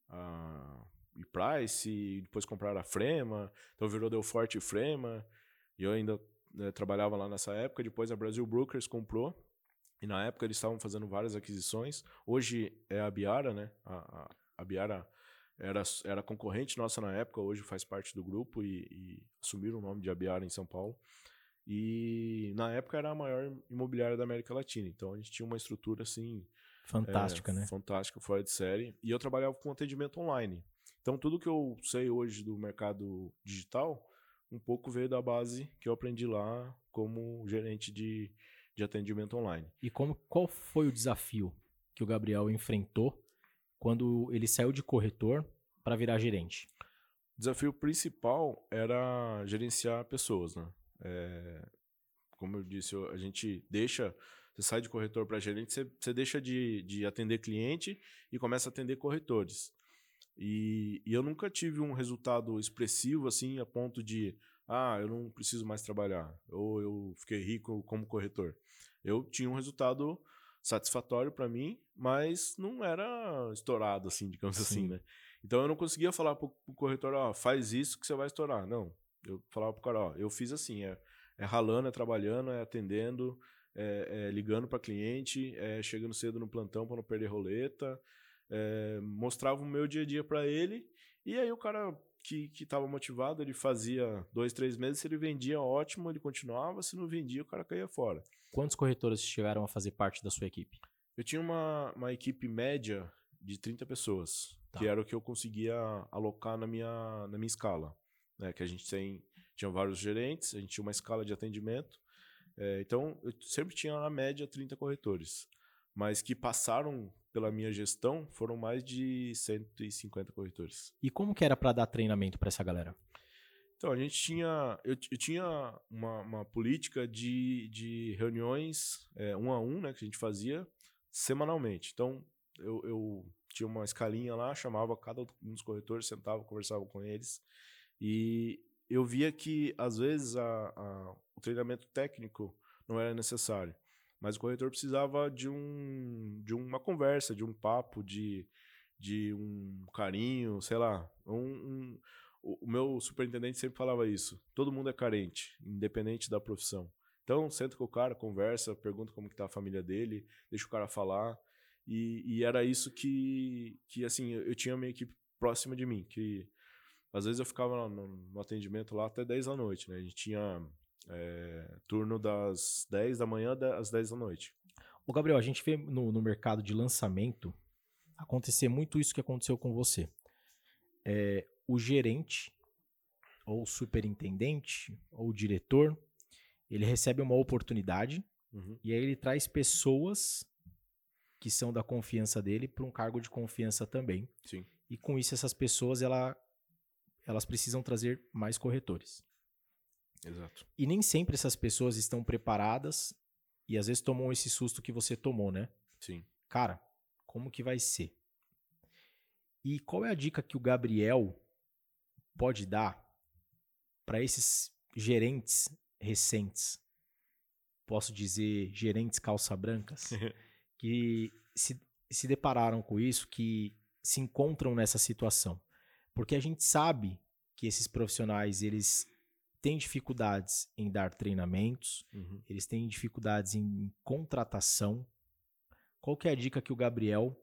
a e Price, depois compraram a Frema, então virou Deu Forte e Frema, e eu ainda né, trabalhava lá nessa época, depois a Brasil Brokers comprou, e na época eles estavam fazendo várias aquisições, hoje é a Biara, né, a, a, a Biara era, era concorrente nossa na época, hoje faz parte do grupo e, e assumiram o nome de Abiara em São Paulo, e na época era a maior imobiliária da América Latina, então a gente tinha uma estrutura assim... Fantástica, é, né? Fantástica, fora de série. E eu trabalhava com atendimento online. Então, tudo que eu sei hoje do mercado digital, um pouco veio da base que eu aprendi lá como gerente de, de atendimento online. E como, qual foi o desafio que o Gabriel enfrentou quando ele saiu de corretor para virar gerente? O desafio principal era gerenciar pessoas, né? É, como eu disse, a gente deixa, você sai de corretor para gerente, você, você deixa de, de atender cliente e começa a atender corretores. E, e, eu nunca tive um resultado expressivo assim a ponto de, ah, eu não preciso mais trabalhar, ou eu fiquei rico como corretor. Eu tinha um resultado satisfatório para mim, mas não era estourado assim, digamos assim, Sim. assim, né? Então eu não conseguia falar pro, pro corretor, ó, faz isso que você vai estourar. Não. Eu falava pro cara, ó, eu fiz assim, é, é ralando, é trabalhando, é atendendo, é, é ligando para cliente, é chegando cedo no plantão para não perder roleta, é, mostrava o meu dia a dia para ele, e aí o cara que estava motivado, ele fazia dois, três meses, se ele vendia, ótimo, ele continuava, se não vendia, o cara caía fora. Quantos corretores chegaram a fazer parte da sua equipe? Eu tinha uma, uma equipe média de 30 pessoas, tá. que era o que eu conseguia alocar na minha, na minha escala. Né? Que a gente tem, tinha vários gerentes, a gente tinha uma escala de atendimento. É, então, eu sempre tinha na média 30 corretores. Mas que passaram pela minha gestão, foram mais de 150 corretores. E como que era para dar treinamento para essa galera? Então, a gente tinha. Eu, eu tinha uma, uma, política de, de reuniões é, um a um, né, que a gente fazia semanalmente. Então, eu, eu tinha uma escalinha lá, chamava cada um dos corretores, sentava, conversava com eles. E eu via que, às vezes, a, a, o treinamento técnico não era necessário. Mas o corretor precisava de, um, de uma conversa, de um papo, de, de um carinho, sei lá. Um, um, o meu superintendente sempre falava isso. Todo mundo é carente, independente da profissão. Então, senta com o cara, conversa, pergunta como que tá a família dele, deixa o cara falar. E, e era isso que, que, assim, eu tinha minha equipe próxima de mim, que às vezes eu ficava no, no atendimento lá até 10 da noite, né? A gente tinha é, turno das 10 da manhã às 10 da noite. O Gabriel, a gente vê no, no mercado de lançamento acontecer muito isso que aconteceu com você. É, o gerente, ou superintendente, ou diretor, ele recebe uma oportunidade uhum. e aí ele traz pessoas que são da confiança dele para um cargo de confiança também. Sim. E com isso, essas pessoas ela, elas precisam trazer mais corretores. Exato. E nem sempre essas pessoas estão preparadas e às vezes tomam esse susto que você tomou, né? Sim. Cara, como que vai ser? E qual é a dica que o Gabriel pode dar para esses gerentes recentes? Posso dizer gerentes calça brancas que se, se depararam com isso, que se encontram nessa situação. Porque a gente sabe que esses profissionais, eles têm dificuldades em dar treinamentos, uhum. eles têm dificuldades em contratação. Qual que é a dica que o Gabriel,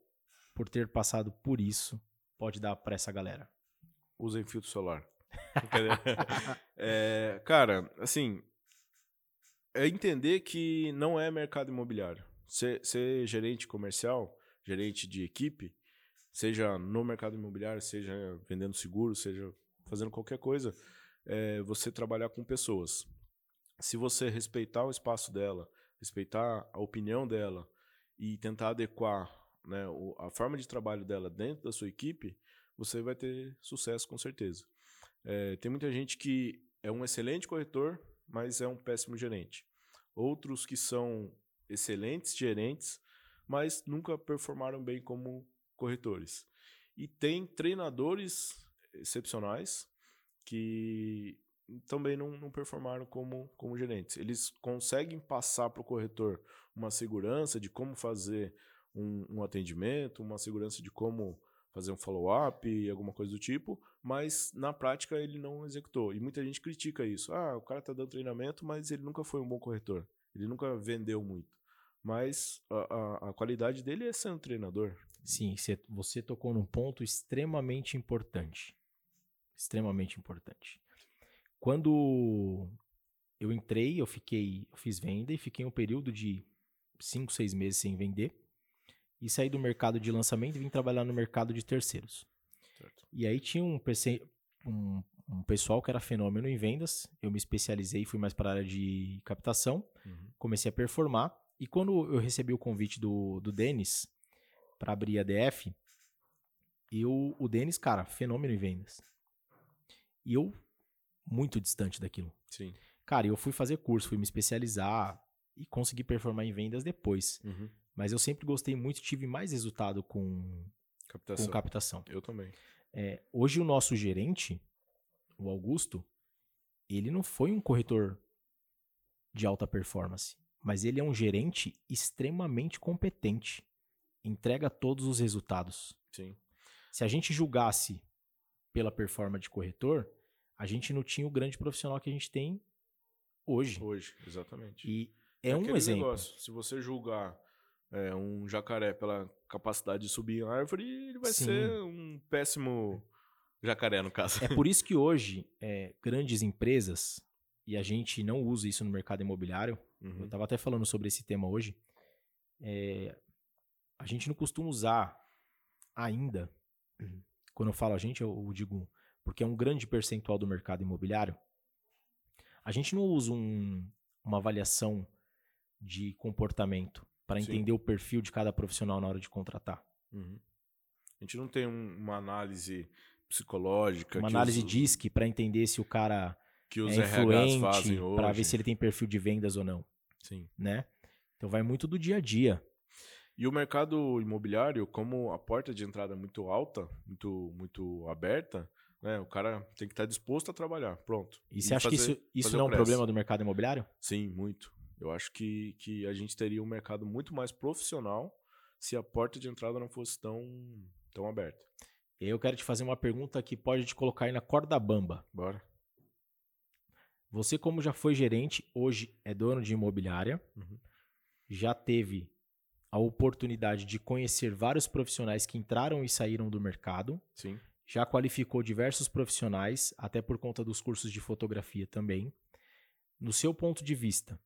por ter passado por isso, pode dar para essa galera? Usem filtro solar. é, cara, assim, é entender que não é mercado imobiliário. Ser, ser gerente comercial, gerente de equipe, seja no mercado imobiliário, seja vendendo seguro, seja fazendo qualquer coisa, é você trabalhar com pessoas. Se você respeitar o espaço dela, respeitar a opinião dela e tentar adequar né, a forma de trabalho dela dentro da sua equipe, você vai ter sucesso com certeza. É, tem muita gente que é um excelente corretor, mas é um péssimo gerente. Outros que são excelentes gerentes, mas nunca performaram bem como corretores. E tem treinadores excepcionais que também não, não performaram como, como gerentes. Eles conseguem passar para o corretor uma segurança de como fazer um, um atendimento, uma segurança de como fazer um follow-up, alguma coisa do tipo, mas na prática ele não executou. E muita gente critica isso. Ah, o cara está dando treinamento, mas ele nunca foi um bom corretor. Ele nunca vendeu muito. Mas a, a, a qualidade dele é sendo treinador. Sim, você tocou num ponto extremamente importante. Extremamente importante. Quando eu entrei, eu fiquei, eu fiz venda e fiquei um período de 5, 6 meses sem vender. E saí do mercado de lançamento e vim trabalhar no mercado de terceiros. Certo. E aí tinha um, um, um, pessoal que era fenômeno em vendas. Eu me especializei, fui mais para a área de captação. Uhum. Comecei a performar. E quando eu recebi o convite do, do Denis para abrir a DF, eu, o Denis, cara, fenômeno em vendas. E eu muito distante daquilo. Sim. Cara, eu fui fazer curso, fui me especializar e consegui performar em vendas depois. Uhum. Mas eu sempre gostei muito, tive mais resultado com captação. Com captação. Eu também. É, hoje o nosso gerente, o Augusto, ele não foi um corretor de alta performance, mas ele é um gerente extremamente competente. Entrega todos os resultados. Sim. Se a gente julgasse pela performance de corretor, a gente não tinha o grande profissional que a gente tem hoje. Hoje, exatamente. E é, é um exemplo. Negócio, se você julgar é, um jacaré pela capacidade de subir em árvore, ele vai Sim. ser um péssimo jacaré, no caso. É por isso que hoje, é, grandes empresas, e a gente não usa isso no mercado imobiliário, uhum. eu estava até falando sobre esse tema hoje, é, a gente não costuma usar ainda, quando eu falo a gente, eu digo porque é um grande percentual do mercado imobiliário, a gente não usa um, uma avaliação de comportamento para entender o perfil de cada profissional na hora de contratar. Uhum. A gente não tem um, uma análise psicológica. Uma análise os, DISC para entender se o cara que os é influente, para ver se ele tem perfil de vendas ou não. Sim. Né? Então vai muito do dia a dia. E o mercado imobiliário, como a porta de entrada é muito alta, muito, muito aberta, né? O cara tem que estar disposto a trabalhar, pronto. E, e você acha fazer, que isso, isso não é um problema do mercado imobiliário? Sim, muito. Eu acho que, que a gente teria um mercado muito mais profissional se a porta de entrada não fosse tão, tão aberta. Eu quero te fazer uma pergunta que pode te colocar aí na corda bamba. Bora. Você, como já foi gerente, hoje é dono de imobiliária, uhum. já teve a oportunidade de conhecer vários profissionais que entraram e saíram do mercado. Sim já qualificou diversos profissionais, até por conta dos cursos de fotografia também. No seu ponto de vista,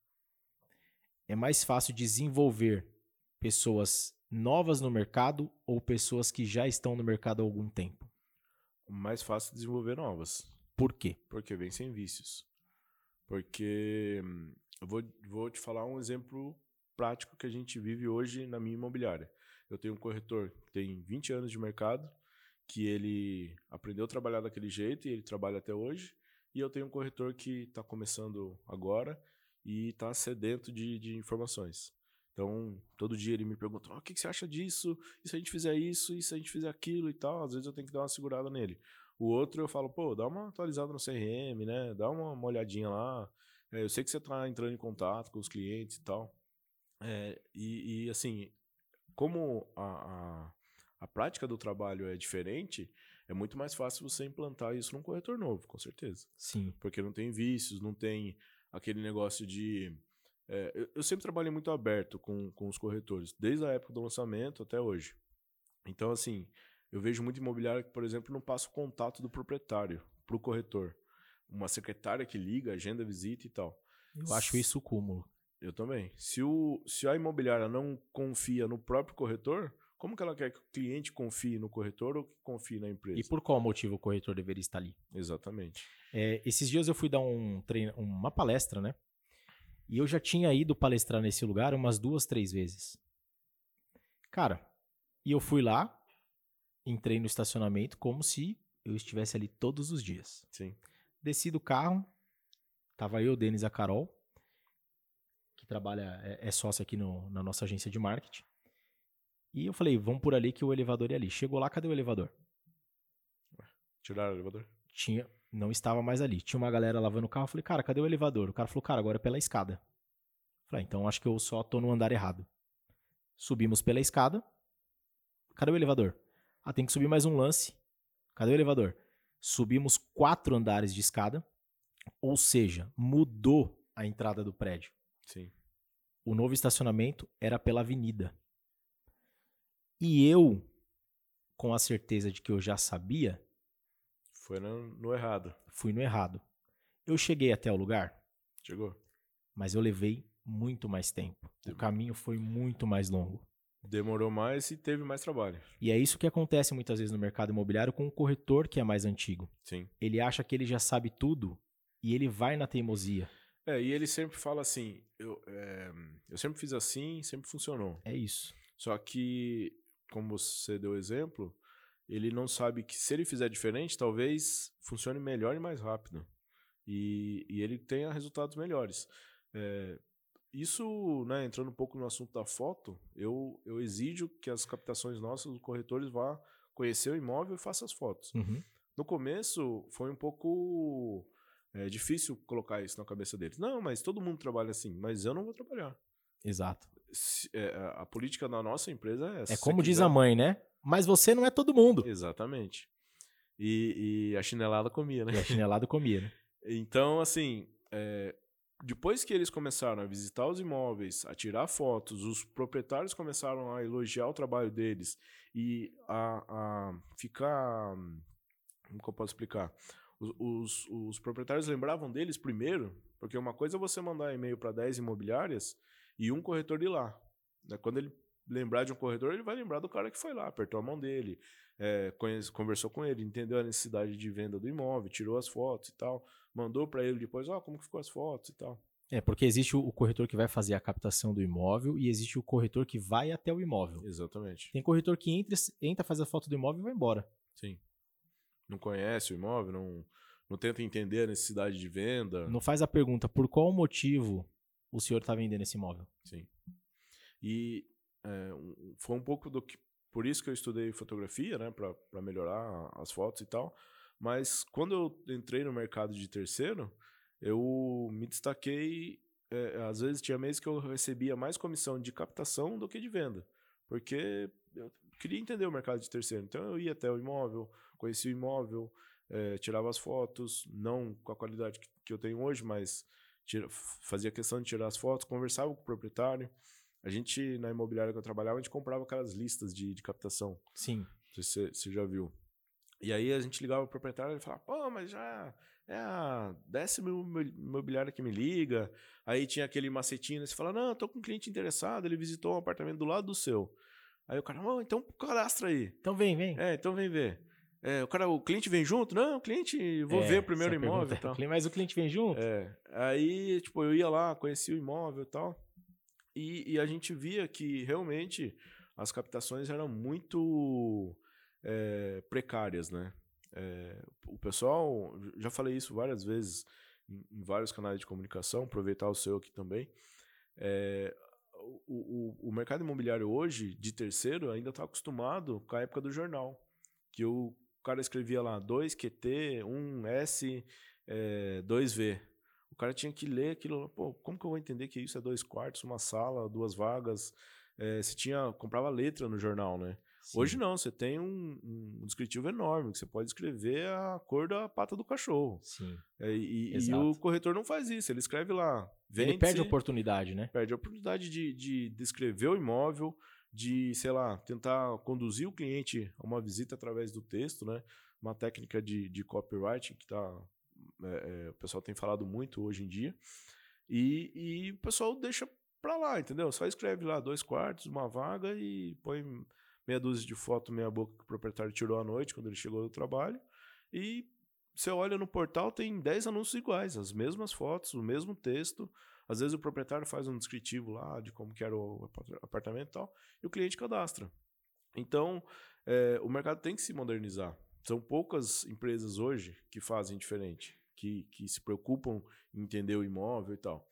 é mais fácil desenvolver pessoas novas no mercado ou pessoas que já estão no mercado há algum tempo? Mais fácil desenvolver novas. Por quê? Porque vem sem vícios. Porque hum, eu vou, vou te falar um exemplo prático que a gente vive hoje na minha imobiliária. Eu tenho um corretor que tem 20 anos de mercado, que ele aprendeu a trabalhar daquele jeito e ele trabalha até hoje. E eu tenho um corretor que está começando agora e está sedento de, de informações. Então, todo dia ele me pergunta: oh, o que, que você acha disso? E se a gente fizer isso? E se a gente fizer aquilo e tal? Às vezes eu tenho que dar uma segurada nele. O outro eu falo: pô, dá uma atualizada no CRM, né? Dá uma, uma olhadinha lá. É, eu sei que você está entrando em contato com os clientes e tal. É, e, e, assim, como a, a a prática do trabalho é diferente, é muito mais fácil você implantar isso num corretor novo, com certeza. Sim. Porque não tem vícios, não tem aquele negócio de. É, eu, eu, sempre trabalhei muito aberto com, com os corretores, desde a época do lançamento até hoje. Então, assim, eu vejo muito imobiliário que, por exemplo, não passa o contato do proprietário para o corretor. Uma secretária que liga, agenda visita e tal. Eu acho isso o cúmulo. Eu também. Se, o, se a imobiliária não confia no próprio corretor, como que ela quer que o cliente confie no corretor ou que confie na empresa? E por qual motivo o corretor deveria estar ali? Exatamente. É, esses dias eu fui dar um treino, uma palestra, né? E eu já tinha ido palestrar nesse lugar umas duas, três vezes. Cara, e eu fui lá, entrei no estacionamento como se eu estivesse ali todos os dias. Sim. Desci do carro, tava eu, Denis a Carol, que trabalha, é, é sócio aqui no, na nossa agência de marketing. E eu falei, vamos por ali que o elevador é ali. Chegou lá, cadê o elevador? Tiraram o elevador? Tinha, não estava mais ali. Tinha uma galera lavando o carro. Eu falei, cara, cadê o elevador? O cara falou, cara, agora é pela escada. Eu falei, ah, então acho que eu só tô no andar errado. Subimos pela escada. Cadê o elevador? Ah, tem que subir mais um lance. Cadê o elevador? Subimos quatro andares de escada. Ou seja, mudou a entrada do prédio. Sim. O novo estacionamento era pela avenida. E eu, com a certeza de que eu já sabia, Foi no, no errado. fui no errado. Eu cheguei até o lugar, Chegou? mas eu levei muito mais tempo. O Demorou. caminho foi muito mais longo. Demorou mais e teve mais trabalho. E é isso que acontece muitas vezes no mercado imobiliário com o corretor que é mais antigo. Sim. Ele acha que ele já sabe tudo e ele vai na teimosia. É, e ele sempre fala assim: eu, é, eu sempre fiz assim, sempre funcionou. É isso. Só que, como você deu exemplo, ele não sabe que se ele fizer diferente, talvez funcione melhor e mais rápido. E, e ele tenha resultados melhores. É, isso, né, entrando um pouco no assunto da foto, eu, eu exijo que as captações nossas, os corretores, vá conhecer o imóvel e faça as fotos. Uhum. No começo foi um pouco é, difícil colocar isso na cabeça deles. Não, mas todo mundo trabalha assim, mas eu não vou trabalhar. Exato. Se- é, a- política da nossa empresa é essa. É como diz quiser- a mãe, né? Mas você não é todo mundo. Exatamente. E, e a chinelada comia, né? E a chinelada comia, né? Então, assim, é, depois que eles começaram a visitar os imóveis, a tirar fotos, os proprietários começaram a elogiar o trabalho deles e a, a ficar. Como que eu posso explicar? Os, os- os proprietários lembravam deles primeiro, porque uma coisa é você mandar e-mail para 10 imobiliárias e um corretor ir lá. né? Quando ele lembrar de um corretor, ele vai lembrar do cara que foi lá, apertou a mão dele, é, conhece- conversou com ele, entendeu a necessidade de venda do imóvel, tirou as fotos e tal, mandou para ele depois, ó, como que ficou as fotos e tal. É, porque existe o o corretor que vai fazer a captação do imóvel e existe o corretor que vai até o imóvel. Exatamente. Tem corretor que entra, entra faz a foto do imóvel e vai embora. Sim. Não conhece o imóvel, não, não tenta entender a necessidade de venda. Não faz a pergunta por qual motivo o senhor está vendendo esse imóvel. Sim. E é, foi um pouco do que. Por isso que eu estudei fotografia, né? Para melhorar as fotos e tal. Mas quando eu entrei no mercado de terceiro, eu me destaquei. é, às vezes tinha meses que eu recebia mais comissão de captação do que de venda. Porque eu queria entender o mercado de terceiro. Então eu ia até o imóvel, conhecia o imóvel, é, tirava as fotos, não com a qualidade que, que eu tenho hoje, mas tira- fazia questão de tirar as fotos, conversava com o proprietário. A gente, na imobiliária que eu trabalhava, a gente comprava aquelas listas de, de captação. Sim. Não sei se você, você já viu. E aí a gente ligava pro proprietário e ele falava, pô, mas já é a décima imo- imobiliária que me liga. Aí tinha aquele macetinho, né? você fala, não, tô com um cliente interessado, ele visitou um apartamento do lado do seu. Aí o cara, não, então cadastra aí. Então vem, vem. É, então vem ver. É, o cara, o cliente vem junto? Não, o cliente, vou É, ver primeiro o essa imóvel pergunta- e tal. Mas o cliente vem junto? É, aí, tipo, eu ia lá, conhecia o imóvel e tal, e, e a gente via que realmente as captações eram muito é, precárias, né? É, o pessoal, já falei isso várias vezes em, em vários canais de comunicação, aproveitar o seu aqui também. É, o, o, o mercado imobiliário hoje, de terceiro, ainda está acostumado com a época do jornal, que o cara escrevia lá 2QT, 1S, é, 2V. O cara tinha que ler aquilo, pô, como que eu vou entender que isso é dois quartos, uma sala, duas vagas? É, você tinha, comprava letra no jornal, né? Sim. Hoje não, você tem um, um descritivo enorme, que você pode escrever a cor da pata do cachorro. Sim. É, e, e o corretor não faz isso, ele escreve lá. Ele vende-se, perde a oportunidade, né? perde a oportunidade de, de descrever o imóvel, de, sei lá, tentar conduzir o cliente a uma visita através do texto, né? Uma técnica de, de copywriting que tá, é, é, o pessoal tem falado muito hoje em dia. E, e o pessoal deixa pra lá, entendeu? Só escreve lá dois quartos, uma vaga e põe meia dúzia de foto, meia boca que o proprietário tirou à noite quando ele chegou do trabalho. E você olha no portal, tem 10 anúncios iguais, as mesmas fotos, o mesmo texto. Às vezes o proprietário faz um descritivo lá de como que era o apart- apartamento e tal, e o cliente cadastra. Então, é, o mercado tem que se modernizar. são poucas empresas hoje que fazem diferente, que, que se preocupam em entender o imóvel e tal.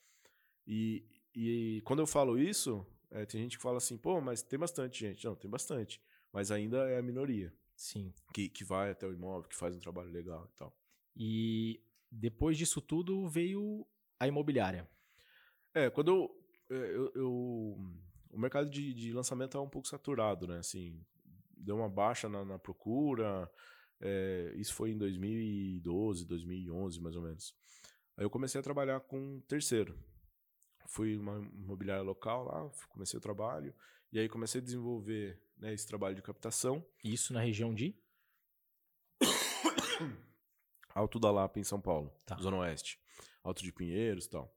E, e quando eu falo isso, é, tem gente que fala assim, pô, mas tem bastante gente. Não, tem bastante. Mas ainda é a minoria. Sim. Que, que vai até o imóvel, que faz um trabalho legal e tal. E depois disso tudo veio a imobiliária. É, quando eu. É, eu, eu o mercado de, de lançamento é um pouco saturado, né? Assim, deu uma baixa na, na procura. É, isso foi em 2012, 2011, mais ou menos. Aí eu comecei a trabalhar com terceiro. Fui uma imobiliária local lá, comecei o trabalho. E aí comecei a desenvolver né, esse trabalho de captação. Isso na região de? Alto da Lapa, em São Paulo, Tá. Zona Oeste. Alto de Pinheiros e tal.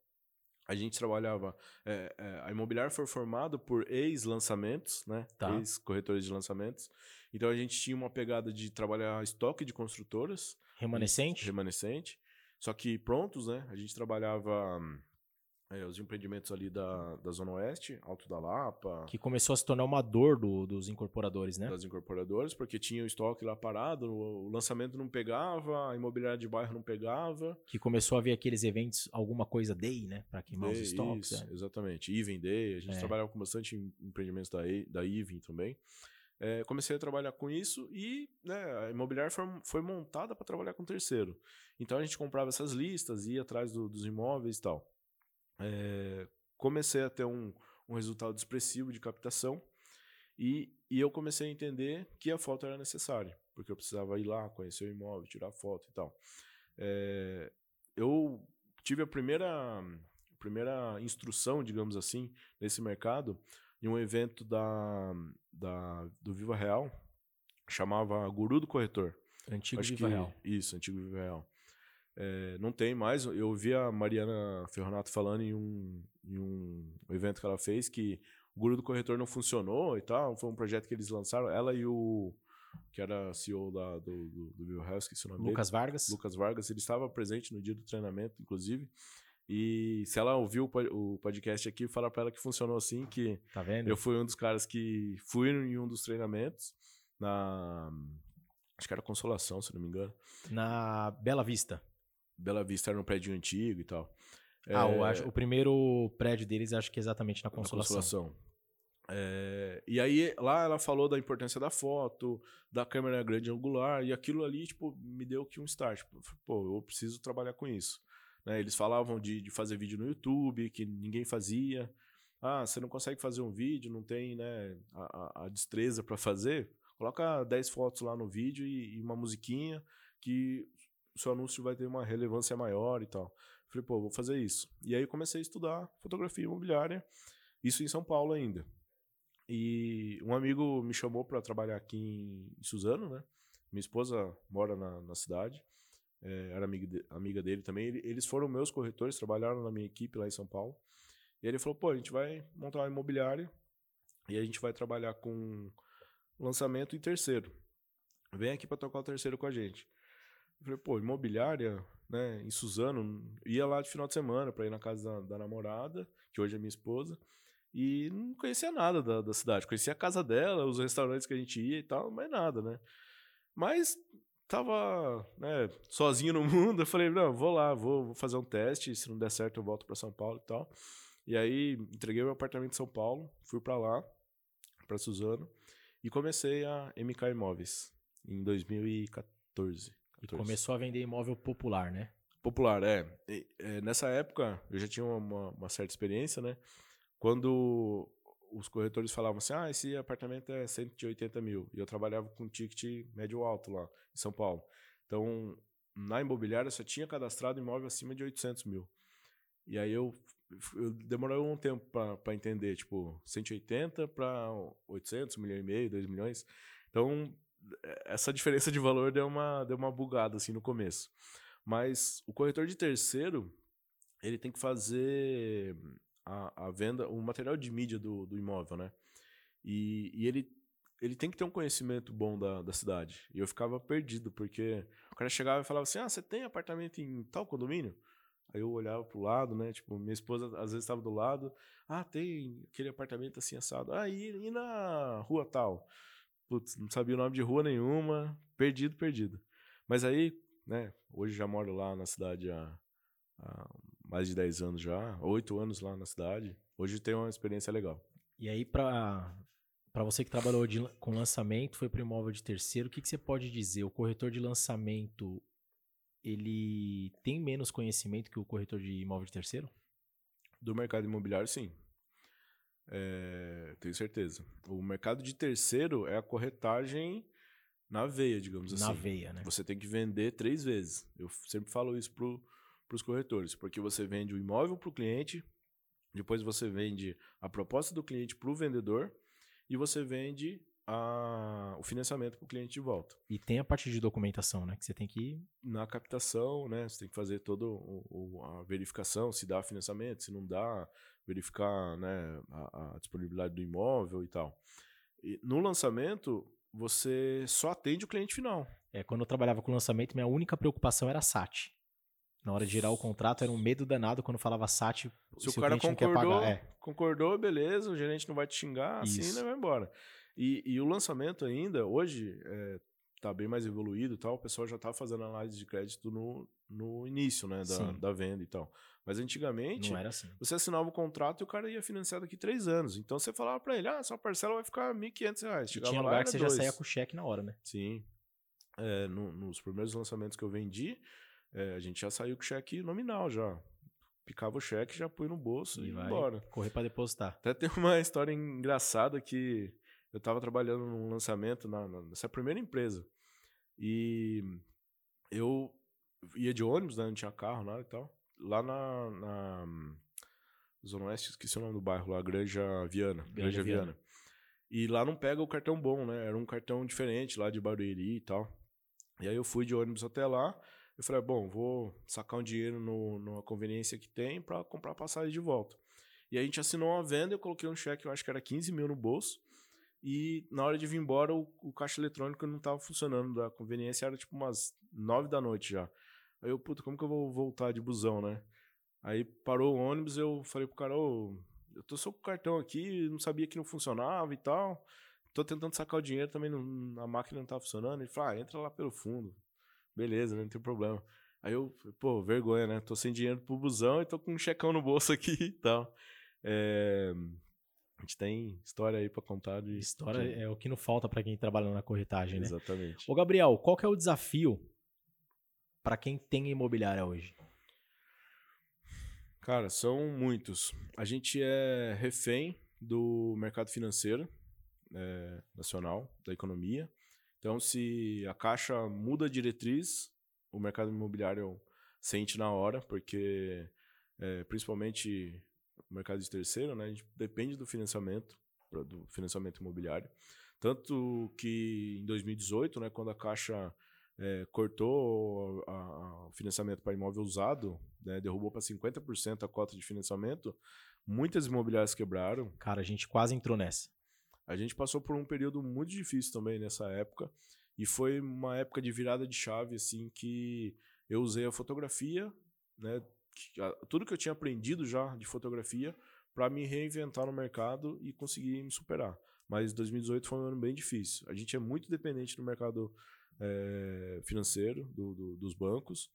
A gente trabalhava. é, é, a imobiliária foi formada por ex-lançamentos, né? Tá. Ex-corretores de lançamentos. Então a gente tinha uma pegada de trabalhar estoque de construtoras. Remanescente? Remanescente. Só que prontos, né? A gente trabalhava hum, é, os empreendimentos ali da, da Zona Oeste, Alto da Lapa, Que começou a se tornar uma dor do- dos incorporadores, né? das incorporadoras, porque tinha o estoque lá parado, o, o lançamento não pegava, a imobiliária de bairro não pegava. Que começou a ver aqueles eventos, alguma coisa day, né? Pra queimar os Day, estoques. isso, é. Exatamente. Even Day, a gente É. trabalhava com bastante em- empreendimentos da, da Even também. É, comecei a trabalhar com isso e né, a imobiliária foi, foi montada para trabalhar com terceiro. Então a gente comprava essas listas, ia atrás do- dos imóveis e tal. É, comecei a ter um, um resultado expressivo de captação e, e eu comecei a entender que a foto era necessária, porque eu precisava ir lá, conhecer o imóvel, tirar foto e tal. É, eu tive a primeira, primeira instrução, digamos assim, nesse mercado, em um evento da, da, do Viva Real, chamava Guru do Corretor. Antigo Acho Viva que- Real. Isso, antigo Viva Real. É, não tem mais. Eu ouvi a Mariana Ferronato falando em um, em um evento que ela fez que o Guru do Corretor não funcionou e tal. Foi um projeto que eles lançaram. Ela e o que era CEO da, do, do, do Viva Real, esqueci o nome Lucas Vargas. dele. Lucas Vargas. Ele estava presente no dia do treinamento, inclusive. E se ela ouviu o podcast aqui, fala para ela que funcionou assim, que Tá vendo? eu fui um dos caras que fui em um dos treinamentos na acho que era Consolação, se não me engano. Na Bela Vista. Bela Vista era um prédio antigo e tal. Ah, o, É, acho- o primeiro prédio deles, acho que é exatamente na na Consolação. É, e aí lá ela falou da importância da foto, da câmera grande angular, e aquilo ali, tipo, me deu que um start. Pô, eu preciso trabalhar com isso. Né, Eles falavam de, de fazer vídeo no YouTube, que ninguém fazia. Ah, você não consegue fazer um vídeo, não tem né, a, a- a destreza para fazer. Coloca 10 fotos lá no vídeo e, e uma musiquinha que seu anúncio vai ter uma relevância maior e tal. Falei, pô, vou fazer isso. E aí comecei a estudar fotografia imobiliária, isso em São Paulo ainda. E um amigo me chamou para trabalhar aqui em Suzano, né? Minha esposa mora na, na cidade, é, era amiga, de- amiga dele também. Ele- eles foram meus corretores, trabalharam na minha equipe lá em São Paulo. E ele falou: pô, a gente vai montar uma imobiliária e a gente vai trabalhar com lançamento em terceiro. Vem aqui para tocar o terceiro com a gente. Eu falei: pô, imobiliária, né, em Suzano, ia lá de final de semana para ir na casa da, da namorada, que hoje é minha esposa. E não conhecia nada da, da cidade. Conhecia a casa dela, os restaurantes que a gente ia e tal, mas nada, né? Mas tava né, sozinho no mundo. Eu falei, não, vou lá, vou, vou fazer um teste. Se não der certo, eu volto para São Paulo e tal. E aí entreguei meu apartamento em São Paulo, fui para lá, para Suzano, e comecei a MK Imóveis em 2014. E 14. começou a vender imóvel popular, né? Popular, é. E, é, Nessa época, eu já tinha uma, uma certa experiência, né? Quando os corretores falavam assim, ah, esse apartamento é 180 mil, e eu trabalhava com ticket médio-alto lá, em São Paulo. Então, na imobiliária, só tinha cadastrado imóvel acima de 800 mil. E aí eu, eu demorei um tempo para entender, tipo, 180 para 800, 1 milhão e meio, 2 milhões. Então, essa diferença de valor deu uma, deu uma bugada, assim, no começo. Mas o corretor de terceiro, ele tem que fazer a, a venda, o material de mídia do, do imóvel, né? E, e ele, ele tem que ter um conhecimento bom da, da cidade. E eu ficava perdido, porque o cara chegava e falava assim: Ah, você tem apartamento em tal condomínio? Aí eu olhava pro lado, né? Tipo, minha esposa às vezes estava do lado. Ah, tem aquele apartamento assim assado. Ah, e, e na rua tal? Putz, não sabia o nome de rua nenhuma, perdido, perdido. Mas aí, né, hoje já moro lá na cidade há, há mais de 10 anos já, 8 anos lá na cidade. Hoje tem uma experiência legal. E aí, para para você que trabalhou de, com lançamento, foi para imóvel de terceiro, o que, que você pode dizer? O corretor de lançamento, ele tem menos conhecimento que o corretor de imóvel de terceiro? Do mercado imobiliário, sim. É, tenho certeza. O mercado de terceiro é a corretagem na veia, digamos na assim. Na veia, né? Você tem que vender três vezes. Eu sempre falo isso para os corretores, porque você vende o imóvel para o cliente, depois você vende a proposta do cliente para o vendedor e você vende a, o financiamento para o cliente de volta. E tem a parte de documentação, né? Que você tem que. Na captação, né? Você tem que fazer toda a verificação, se dá financiamento, se não dá, verificar né, a, a disponibilidade do imóvel e tal. E no lançamento, você só atende o cliente final. É, quando eu trabalhava com lançamento, minha única preocupação era SAT. Na hora de gerar o contrato, era um medo danado quando falava SAT. Se, se o cara o concordou, pagar, é. concordou, beleza, o gerente não vai te xingar, Isso. assim, né, vai embora. E, e, o lançamento ainda, hoje, é, tá bem mais evoluído e tal, o pessoal já tá fazendo análise de crédito no, no início, né, da, da venda e tal. Mas antigamente, assim. você assinava o contrato e o cara ia financiar daqui três anos. Então você falava para ele, ah, sua parcela vai ficar R$ 1.500. Chegava tinha lugar que você dois. já saía com o cheque na hora, né? Sim. É, no, nos primeiros lançamentos que eu vendi, é, a gente já saiu com cheque nominal já. Picava o cheque, já põe no bolso e, e vai embora. Correr para depositar. Até tem uma história engraçada que eu estava trabalhando num lançamento na, nessa primeira empresa. E eu ia de ônibus, né? Não tinha carro, nada e tal. Lá na, na Zona Oeste, esqueci o nome do bairro lá, Granja Viana. Granja, Granja Viana. Viana. E lá não pega o cartão bom, né? Era um cartão diferente lá de Barueri e tal. E aí eu fui de ônibus até lá. Eu falei, bom, vou sacar um dinheiro no, numa conveniência que tem para comprar passagem de volta. E a gente assinou uma venda, eu coloquei um cheque, eu acho que era 15 mil no bolso. E na hora de vir embora, o, o caixa eletrônico não estava funcionando da conveniência, era tipo umas 9 da noite já. Aí eu, puta, como que eu vou voltar de busão, né? Aí parou o ônibus, eu falei pro cara, ô, eu tô só com o cartão aqui, não sabia que não funcionava e tal. Tô tentando sacar o dinheiro, também não, a máquina não tá funcionando. Ele falou, ah, entra lá pelo fundo. Beleza, né? não tem problema. Aí eu, pô, vergonha, né? Tô sem dinheiro pro busão e tô com um checão no bolso aqui e tal. É... A gente tem história aí para contar de. História de... é o que não falta para quem trabalha na corretagem, né? Exatamente. Ô, Gabriel, qual que é o desafio para quem tem imobiliária hoje? Cara, são muitos. A gente é refém do mercado financeiro é, nacional, da economia. Então, se a Caixa muda a diretriz, o mercado imobiliário sente na hora, porque é, principalmente mercado de terceiro, né, a gente depende do financiamento, do financiamento imobiliário. Tanto que em 2018, né, quando a Caixa é, cortou o financiamento para imóvel usado, né, derrubou para 50% a cota de financiamento, muitas imobiliárias quebraram. Cara, a gente quase entrou nessa. A gente passou por um período muito difícil também nessa época. E foi uma época de virada de chave, assim, que eu usei a fotografia, né? Tudo que eu tinha aprendido já de fotografia para me reinventar no mercado e conseguir me superar. Mas 2018 foi um ano bem difícil. A gente é muito dependente do mercado é, financeiro, do, do, dos bancos.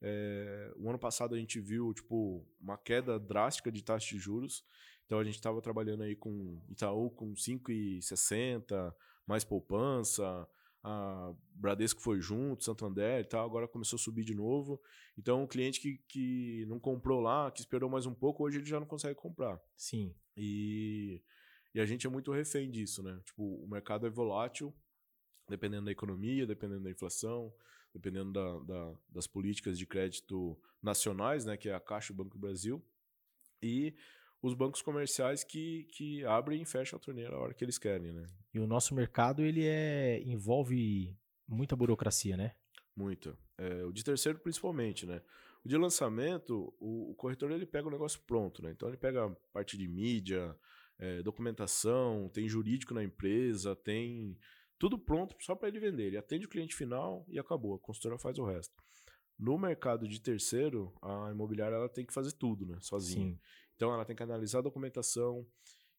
É, o ano passado a gente viu tipo uma queda drástica de taxa de juros. Então a gente estava trabalhando aí com Itaú com 5,60, mais poupança, a Bradesco foi junto, Santander e tal, agora começou a subir de novo. Então o cliente que, que não comprou lá, que esperou mais um pouco, hoje ele já não consegue comprar. Sim. E, e a gente é muito refém disso, né? Tipo, o mercado é volátil, dependendo da economia, dependendo da inflação, dependendo da, da, das políticas de crédito nacionais, né, que é a Caixa e o Banco do Brasil. E os bancos comerciais que, que abrem e fecham a torneira a hora que eles querem, né? E o nosso mercado, ele é, envolve muita burocracia, né? Muito. É, o de terceiro, principalmente, né? O de lançamento, o, o, corretor, ele pega o negócio pronto, né? Então, ele pega a parte de mídia, é, documentação, tem jurídico na empresa, tem tudo pronto só para ele vender. Ele atende o cliente final e acabou. A consultora faz o resto. No mercado de terceiro, a imobiliária ela tem que fazer tudo, né? Sozinha. Sim. Então ela tem que analisar a documentação.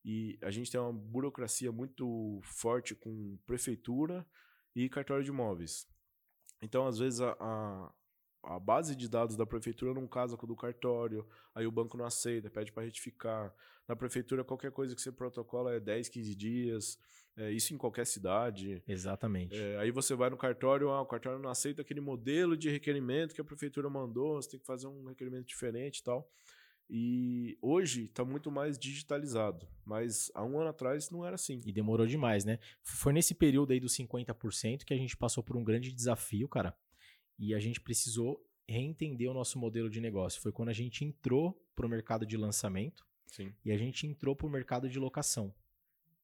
E a gente tem uma burocracia muito forte com prefeitura e cartório de imóveis. Então, às vezes, a, a, a base de dados da prefeitura não casa com o do cartório, aí o banco não aceita, pede para retificar. Na prefeitura, qualquer coisa que você protocola é 10, 15 dias. É, isso em qualquer cidade. Exatamente. É, aí você vai no cartório, ah, o cartório não aceita aquele modelo de requerimento que a prefeitura mandou, você tem que fazer um requerimento diferente e tal. E hoje está muito mais digitalizado, mas há um ano atrás não era assim. E demorou demais, né? Foi nesse período aí dos 50% que a gente passou por um grande desafio, cara. E a gente precisou reentender o nosso modelo de negócio. Foi quando a gente entrou para o mercado de lançamento Sim. e a gente entrou para o mercado de locação.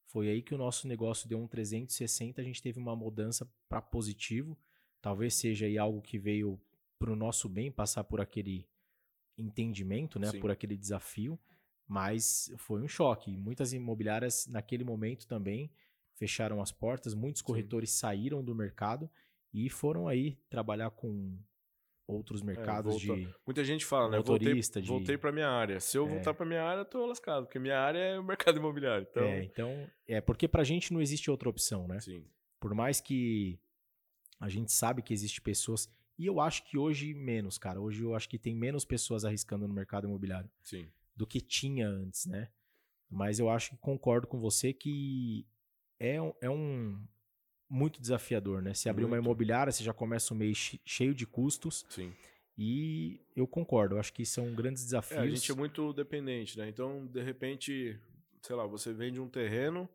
Foi aí que o nosso negócio deu um 360, a gente teve uma mudança para positivo. Talvez seja aí algo que veio para o nosso bem, passar por aquele entendimento, né, Sim. por aquele desafio, mas foi um choque. Muitas imobiliárias naquele momento também fecharam as portas, muitos corretores saíram do mercado e foram aí trabalhar com outros mercados volta- de Muita gente fala, né? Voltei, Motorista de- voltei para minha área. Se eu É. voltar para minha área, eu tô lascado, porque minha área é o mercado imobiliário. Então, é, então é porque pra gente não existe outra opção, né? sim. Por mais que a gente sabe que existe pessoas e eu acho que hoje menos, cara. Hoje eu acho que tem menos pessoas arriscando no mercado imobiliário Sim. do que tinha antes, né? Mas eu acho que concordo com você que é um, é um muito desafiador, né? Se abrir uma imobiliária, você já começa o mês che- cheio de custos Sim. e eu concordo. Eu acho que são grandes É, desafios. a gente é muito dependente, né? Então, de repente, sei lá, você vende um terreno,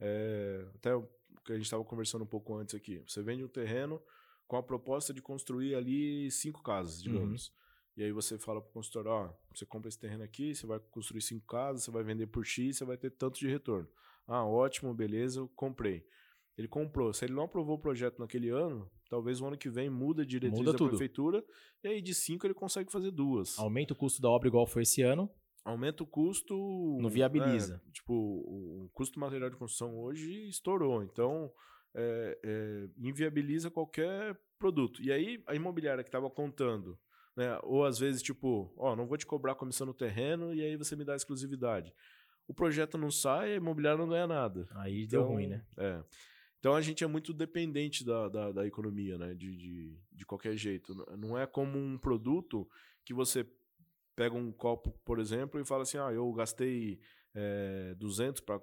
é, até o que a gente estava conversando um pouco antes aqui. Você vende um terreno com a proposta de construir ali cinco casas, digamos. E aí você fala para o consultor, ó, você compra esse terreno aqui, você vai construir cinco casas, você vai vender por X, você vai ter tanto de retorno. Ah, ótimo, beleza, eu comprei. Ele comprou. Se ele não aprovou o projeto naquele ano, talvez o ano que vem muda a diretriz Muda da tudo. prefeitura, e aí de cinco ele consegue fazer duas Aumenta o custo da obra igual foi esse ano. aumenta o custo. Não viabiliza. né? tipo, o custo material de construção hoje estourou. Então, é, é, inviabiliza qualquer produto. E aí, a imobiliária que estava contando, né? Ou às vezes, tipo, ó, não vou te cobrar comissão no terreno e aí você me dá exclusividade. O projeto não sai, a imobiliária não ganha nada. Aí deu Então, ruim, né? É. Então a gente é muito dependente da, da, da economia, né? De, de, de qualquer jeito. Não é como um produto que você pega um copo, por exemplo, e fala assim: ah, eu gastei é, 200 para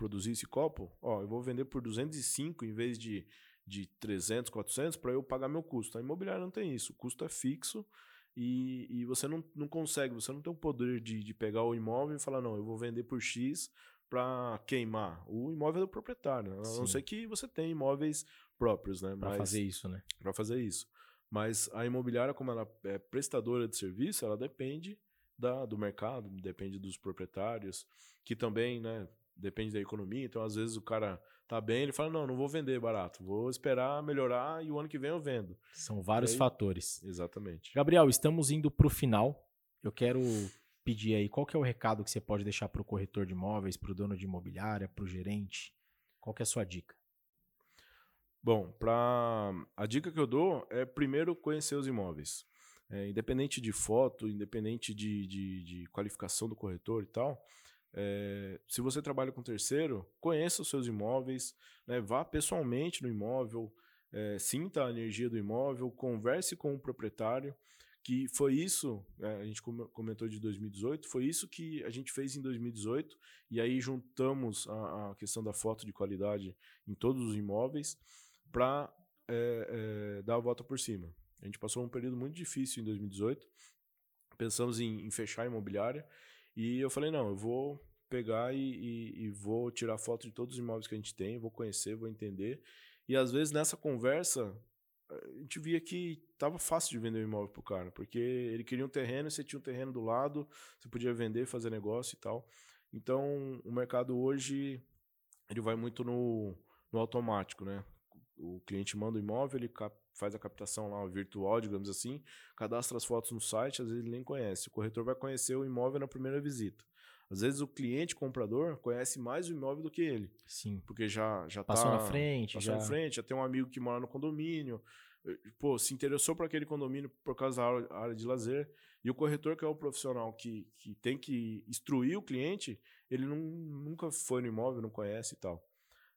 produzir esse copo, ó, eu vou vender por 205 em vez de, de 300, 400 para eu pagar meu custo. A imobiliária não tem isso. O custo é fixo e, e você não, não consegue, você não tem o poder de, de pegar o imóvel e falar: não, eu vou vender por X para queimar. O imóvel é do proprietário, a Sim. não ser que você tenha imóveis próprios, né? Pra Mas- fazer isso, né? para fazer isso. Mas a imobiliária, como ela é prestadora de serviço, ela depende da, do mercado, depende dos proprietários, que também, né, depende da economia. Então, às vezes, o cara tá bem, ele fala, não, não vou vender barato, vou esperar melhorar e o ano que vem eu vendo. São vários aí- fatores. Exatamente. Gabriel, estamos indo para o final. Eu quero pedir aí qual que é o recado que você pode deixar para o corretor de imóveis, para o dono de imobiliária, para o gerente. Qual que é a sua dica? Bom, pra... a dica que eu dou é primeiro conhecer os imóveis. É, independente de foto, independente de, de, de qualificação do corretor e tal, é, se você trabalha com terceiro, conheça os seus imóveis, né, vá pessoalmente no imóvel, é, sinta a energia do imóvel, converse com o proprietário, que foi isso, é, a gente come- comentou de 2018, foi isso que a gente fez em 2018, e aí juntamos a, a questão da foto de qualidade em todos os imóveis para dar a volta por cima. A gente passou um período muito difícil em 2018, pensamos em, em fechar a imobiliária, e eu falei, não, eu vou pegar e, e- e vou tirar foto de todos os imóveis que a gente tem, vou conhecer, vou entender. E às vezes nessa conversa, a gente via que tava fácil de vender o imóvel pro cara, porque ele queria um terreno, você tinha um terreno do lado, você podia vender, fazer negócio e tal. Então, o mercado hoje, ele vai muito no, no automático, né? O cliente manda o imóvel, ele cap- faz a captação lá virtual, digamos assim, cadastra as fotos no site, às vezes ele nem conhece. O corretor vai conhecer o imóvel na primeira visita. Às vezes o cliente comprador conhece mais o imóvel do que ele, Sim. porque já já Passou tá na frente, passou já. na frente, já tem um amigo que mora no condomínio, eh, pô, se interessou por aquele condomínio por causa da área- área de lazer. E o corretor, que é o profissional que, que tem que instruir o cliente, ele não, nunca foi no imóvel, não conhece e tal.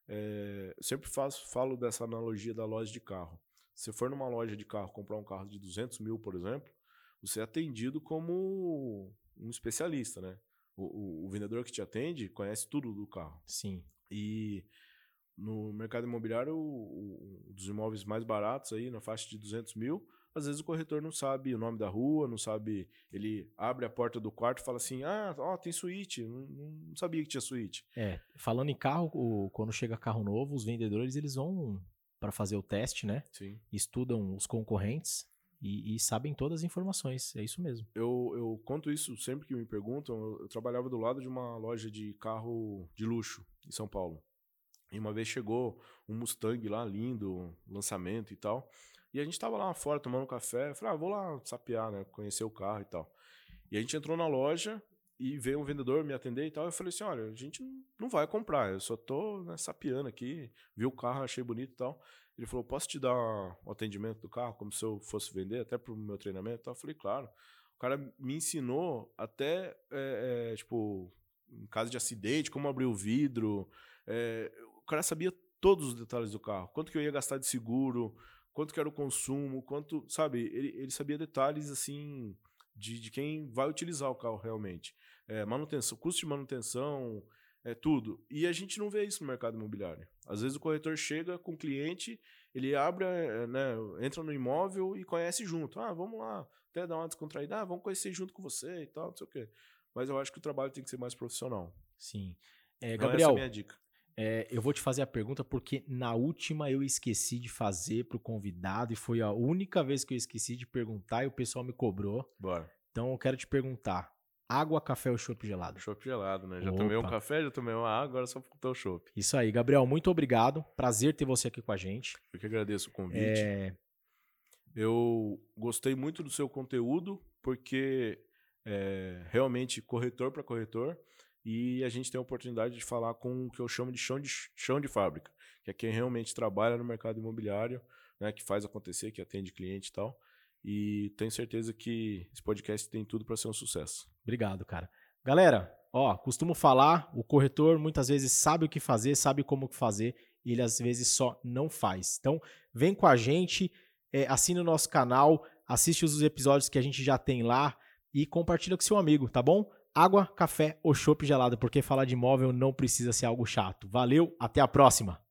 É, eu sempre faço, falo dessa analogia da loja de carro. Se for numa loja de carro comprar um carro de 200 mil, por exemplo, você é atendido como um especialista, né? O, o, o, vendedor que te atende conhece tudo do carro. Sim. E no mercado imobiliário, o, o, dos imóveis mais baratos aí, na faixa de 200 mil, às vezes o corretor não sabe o nome da rua, não sabe. Ele abre a porta do quarto e fala assim: ah, ó, tem suíte. Não, não sabia que tinha suíte. É, falando em carro, o, quando chega carro novo, os vendedores eles vão para fazer o teste, né? Sim. Estudam os concorrentes e, e, sabem todas as informações. É isso mesmo. Eu, eu conto isso sempre que me perguntam. Eu, eu trabalhava do lado de uma loja de carro de luxo em São Paulo. E uma vez chegou um Mustang lá, lindo, lançamento e tal. E a gente tava lá fora tomando um café. Eu falei, ah, vou lá sapear, né? Conhecer o carro e tal. E a gente entrou na loja e veio um vendedor me atender e tal. Eu falei assim: olha, a gente não vai comprar, eu só tô sapeando aqui, vi o carro, achei bonito e tal. Ele falou: posso te dar o atendimento do carro, como se eu fosse vender, até pro meu treinamento e tal? Eu falei: claro. O cara me ensinou até, é, é, tipo, em caso de acidente, como abrir o vidro. É, o cara sabia todos os detalhes do carro. Quanto que eu ia gastar de seguro, quanto que era o consumo, quanto, sabe, ele, ele sabia detalhes assim de, de quem vai utilizar o carro realmente. É, manutenção, custo de manutenção, é tudo. E a gente não vê isso no mercado imobiliário. Às vezes o corretor chega com o cliente, ele abre, é, né, entra no imóvel e conhece junto. Ah, vamos lá, até dar uma descontraída, ah, vamos conhecer junto com você e tal, não sei o quê. Mas eu acho que o trabalho tem que ser mais profissional. Sim. É, Gabriel, essa é a minha dica. É, eu vou te fazer a pergunta porque na última eu esqueci de fazer para o convidado e foi a única vez que eu esqueci de perguntar e o pessoal me cobrou. Bora. Então eu quero te perguntar: água, café ou chopp gelado? Chopp gelado, né? Já Opa. tomei um café, já tomei uma água, agora só faltou o chopp. Isso aí, Gabriel, muito obrigado. Prazer ter você aqui com a gente. Eu que agradeço o convite. É... Eu gostei muito do seu conteúdo porque é, realmente corretor para corretor e a gente tem a oportunidade de falar com o que eu chamo de chão de, chão de fábrica, que é quem realmente trabalha no mercado imobiliário, né, que faz acontecer, que atende cliente e tal. E tenho certeza que esse podcast tem tudo para ser um sucesso. Obrigado, cara. Galera, ó, costumo falar, o corretor muitas vezes sabe o que fazer, sabe como fazer, e ele às vezes só não faz. Então, vem com a gente, é, assina o nosso canal, assiste os episódios que a gente já tem lá e compartilha com seu amigo, tá bom? água, café ou chopp gelado, porque falar de imóvel não precisa ser algo chato. Valeu, até a próxima!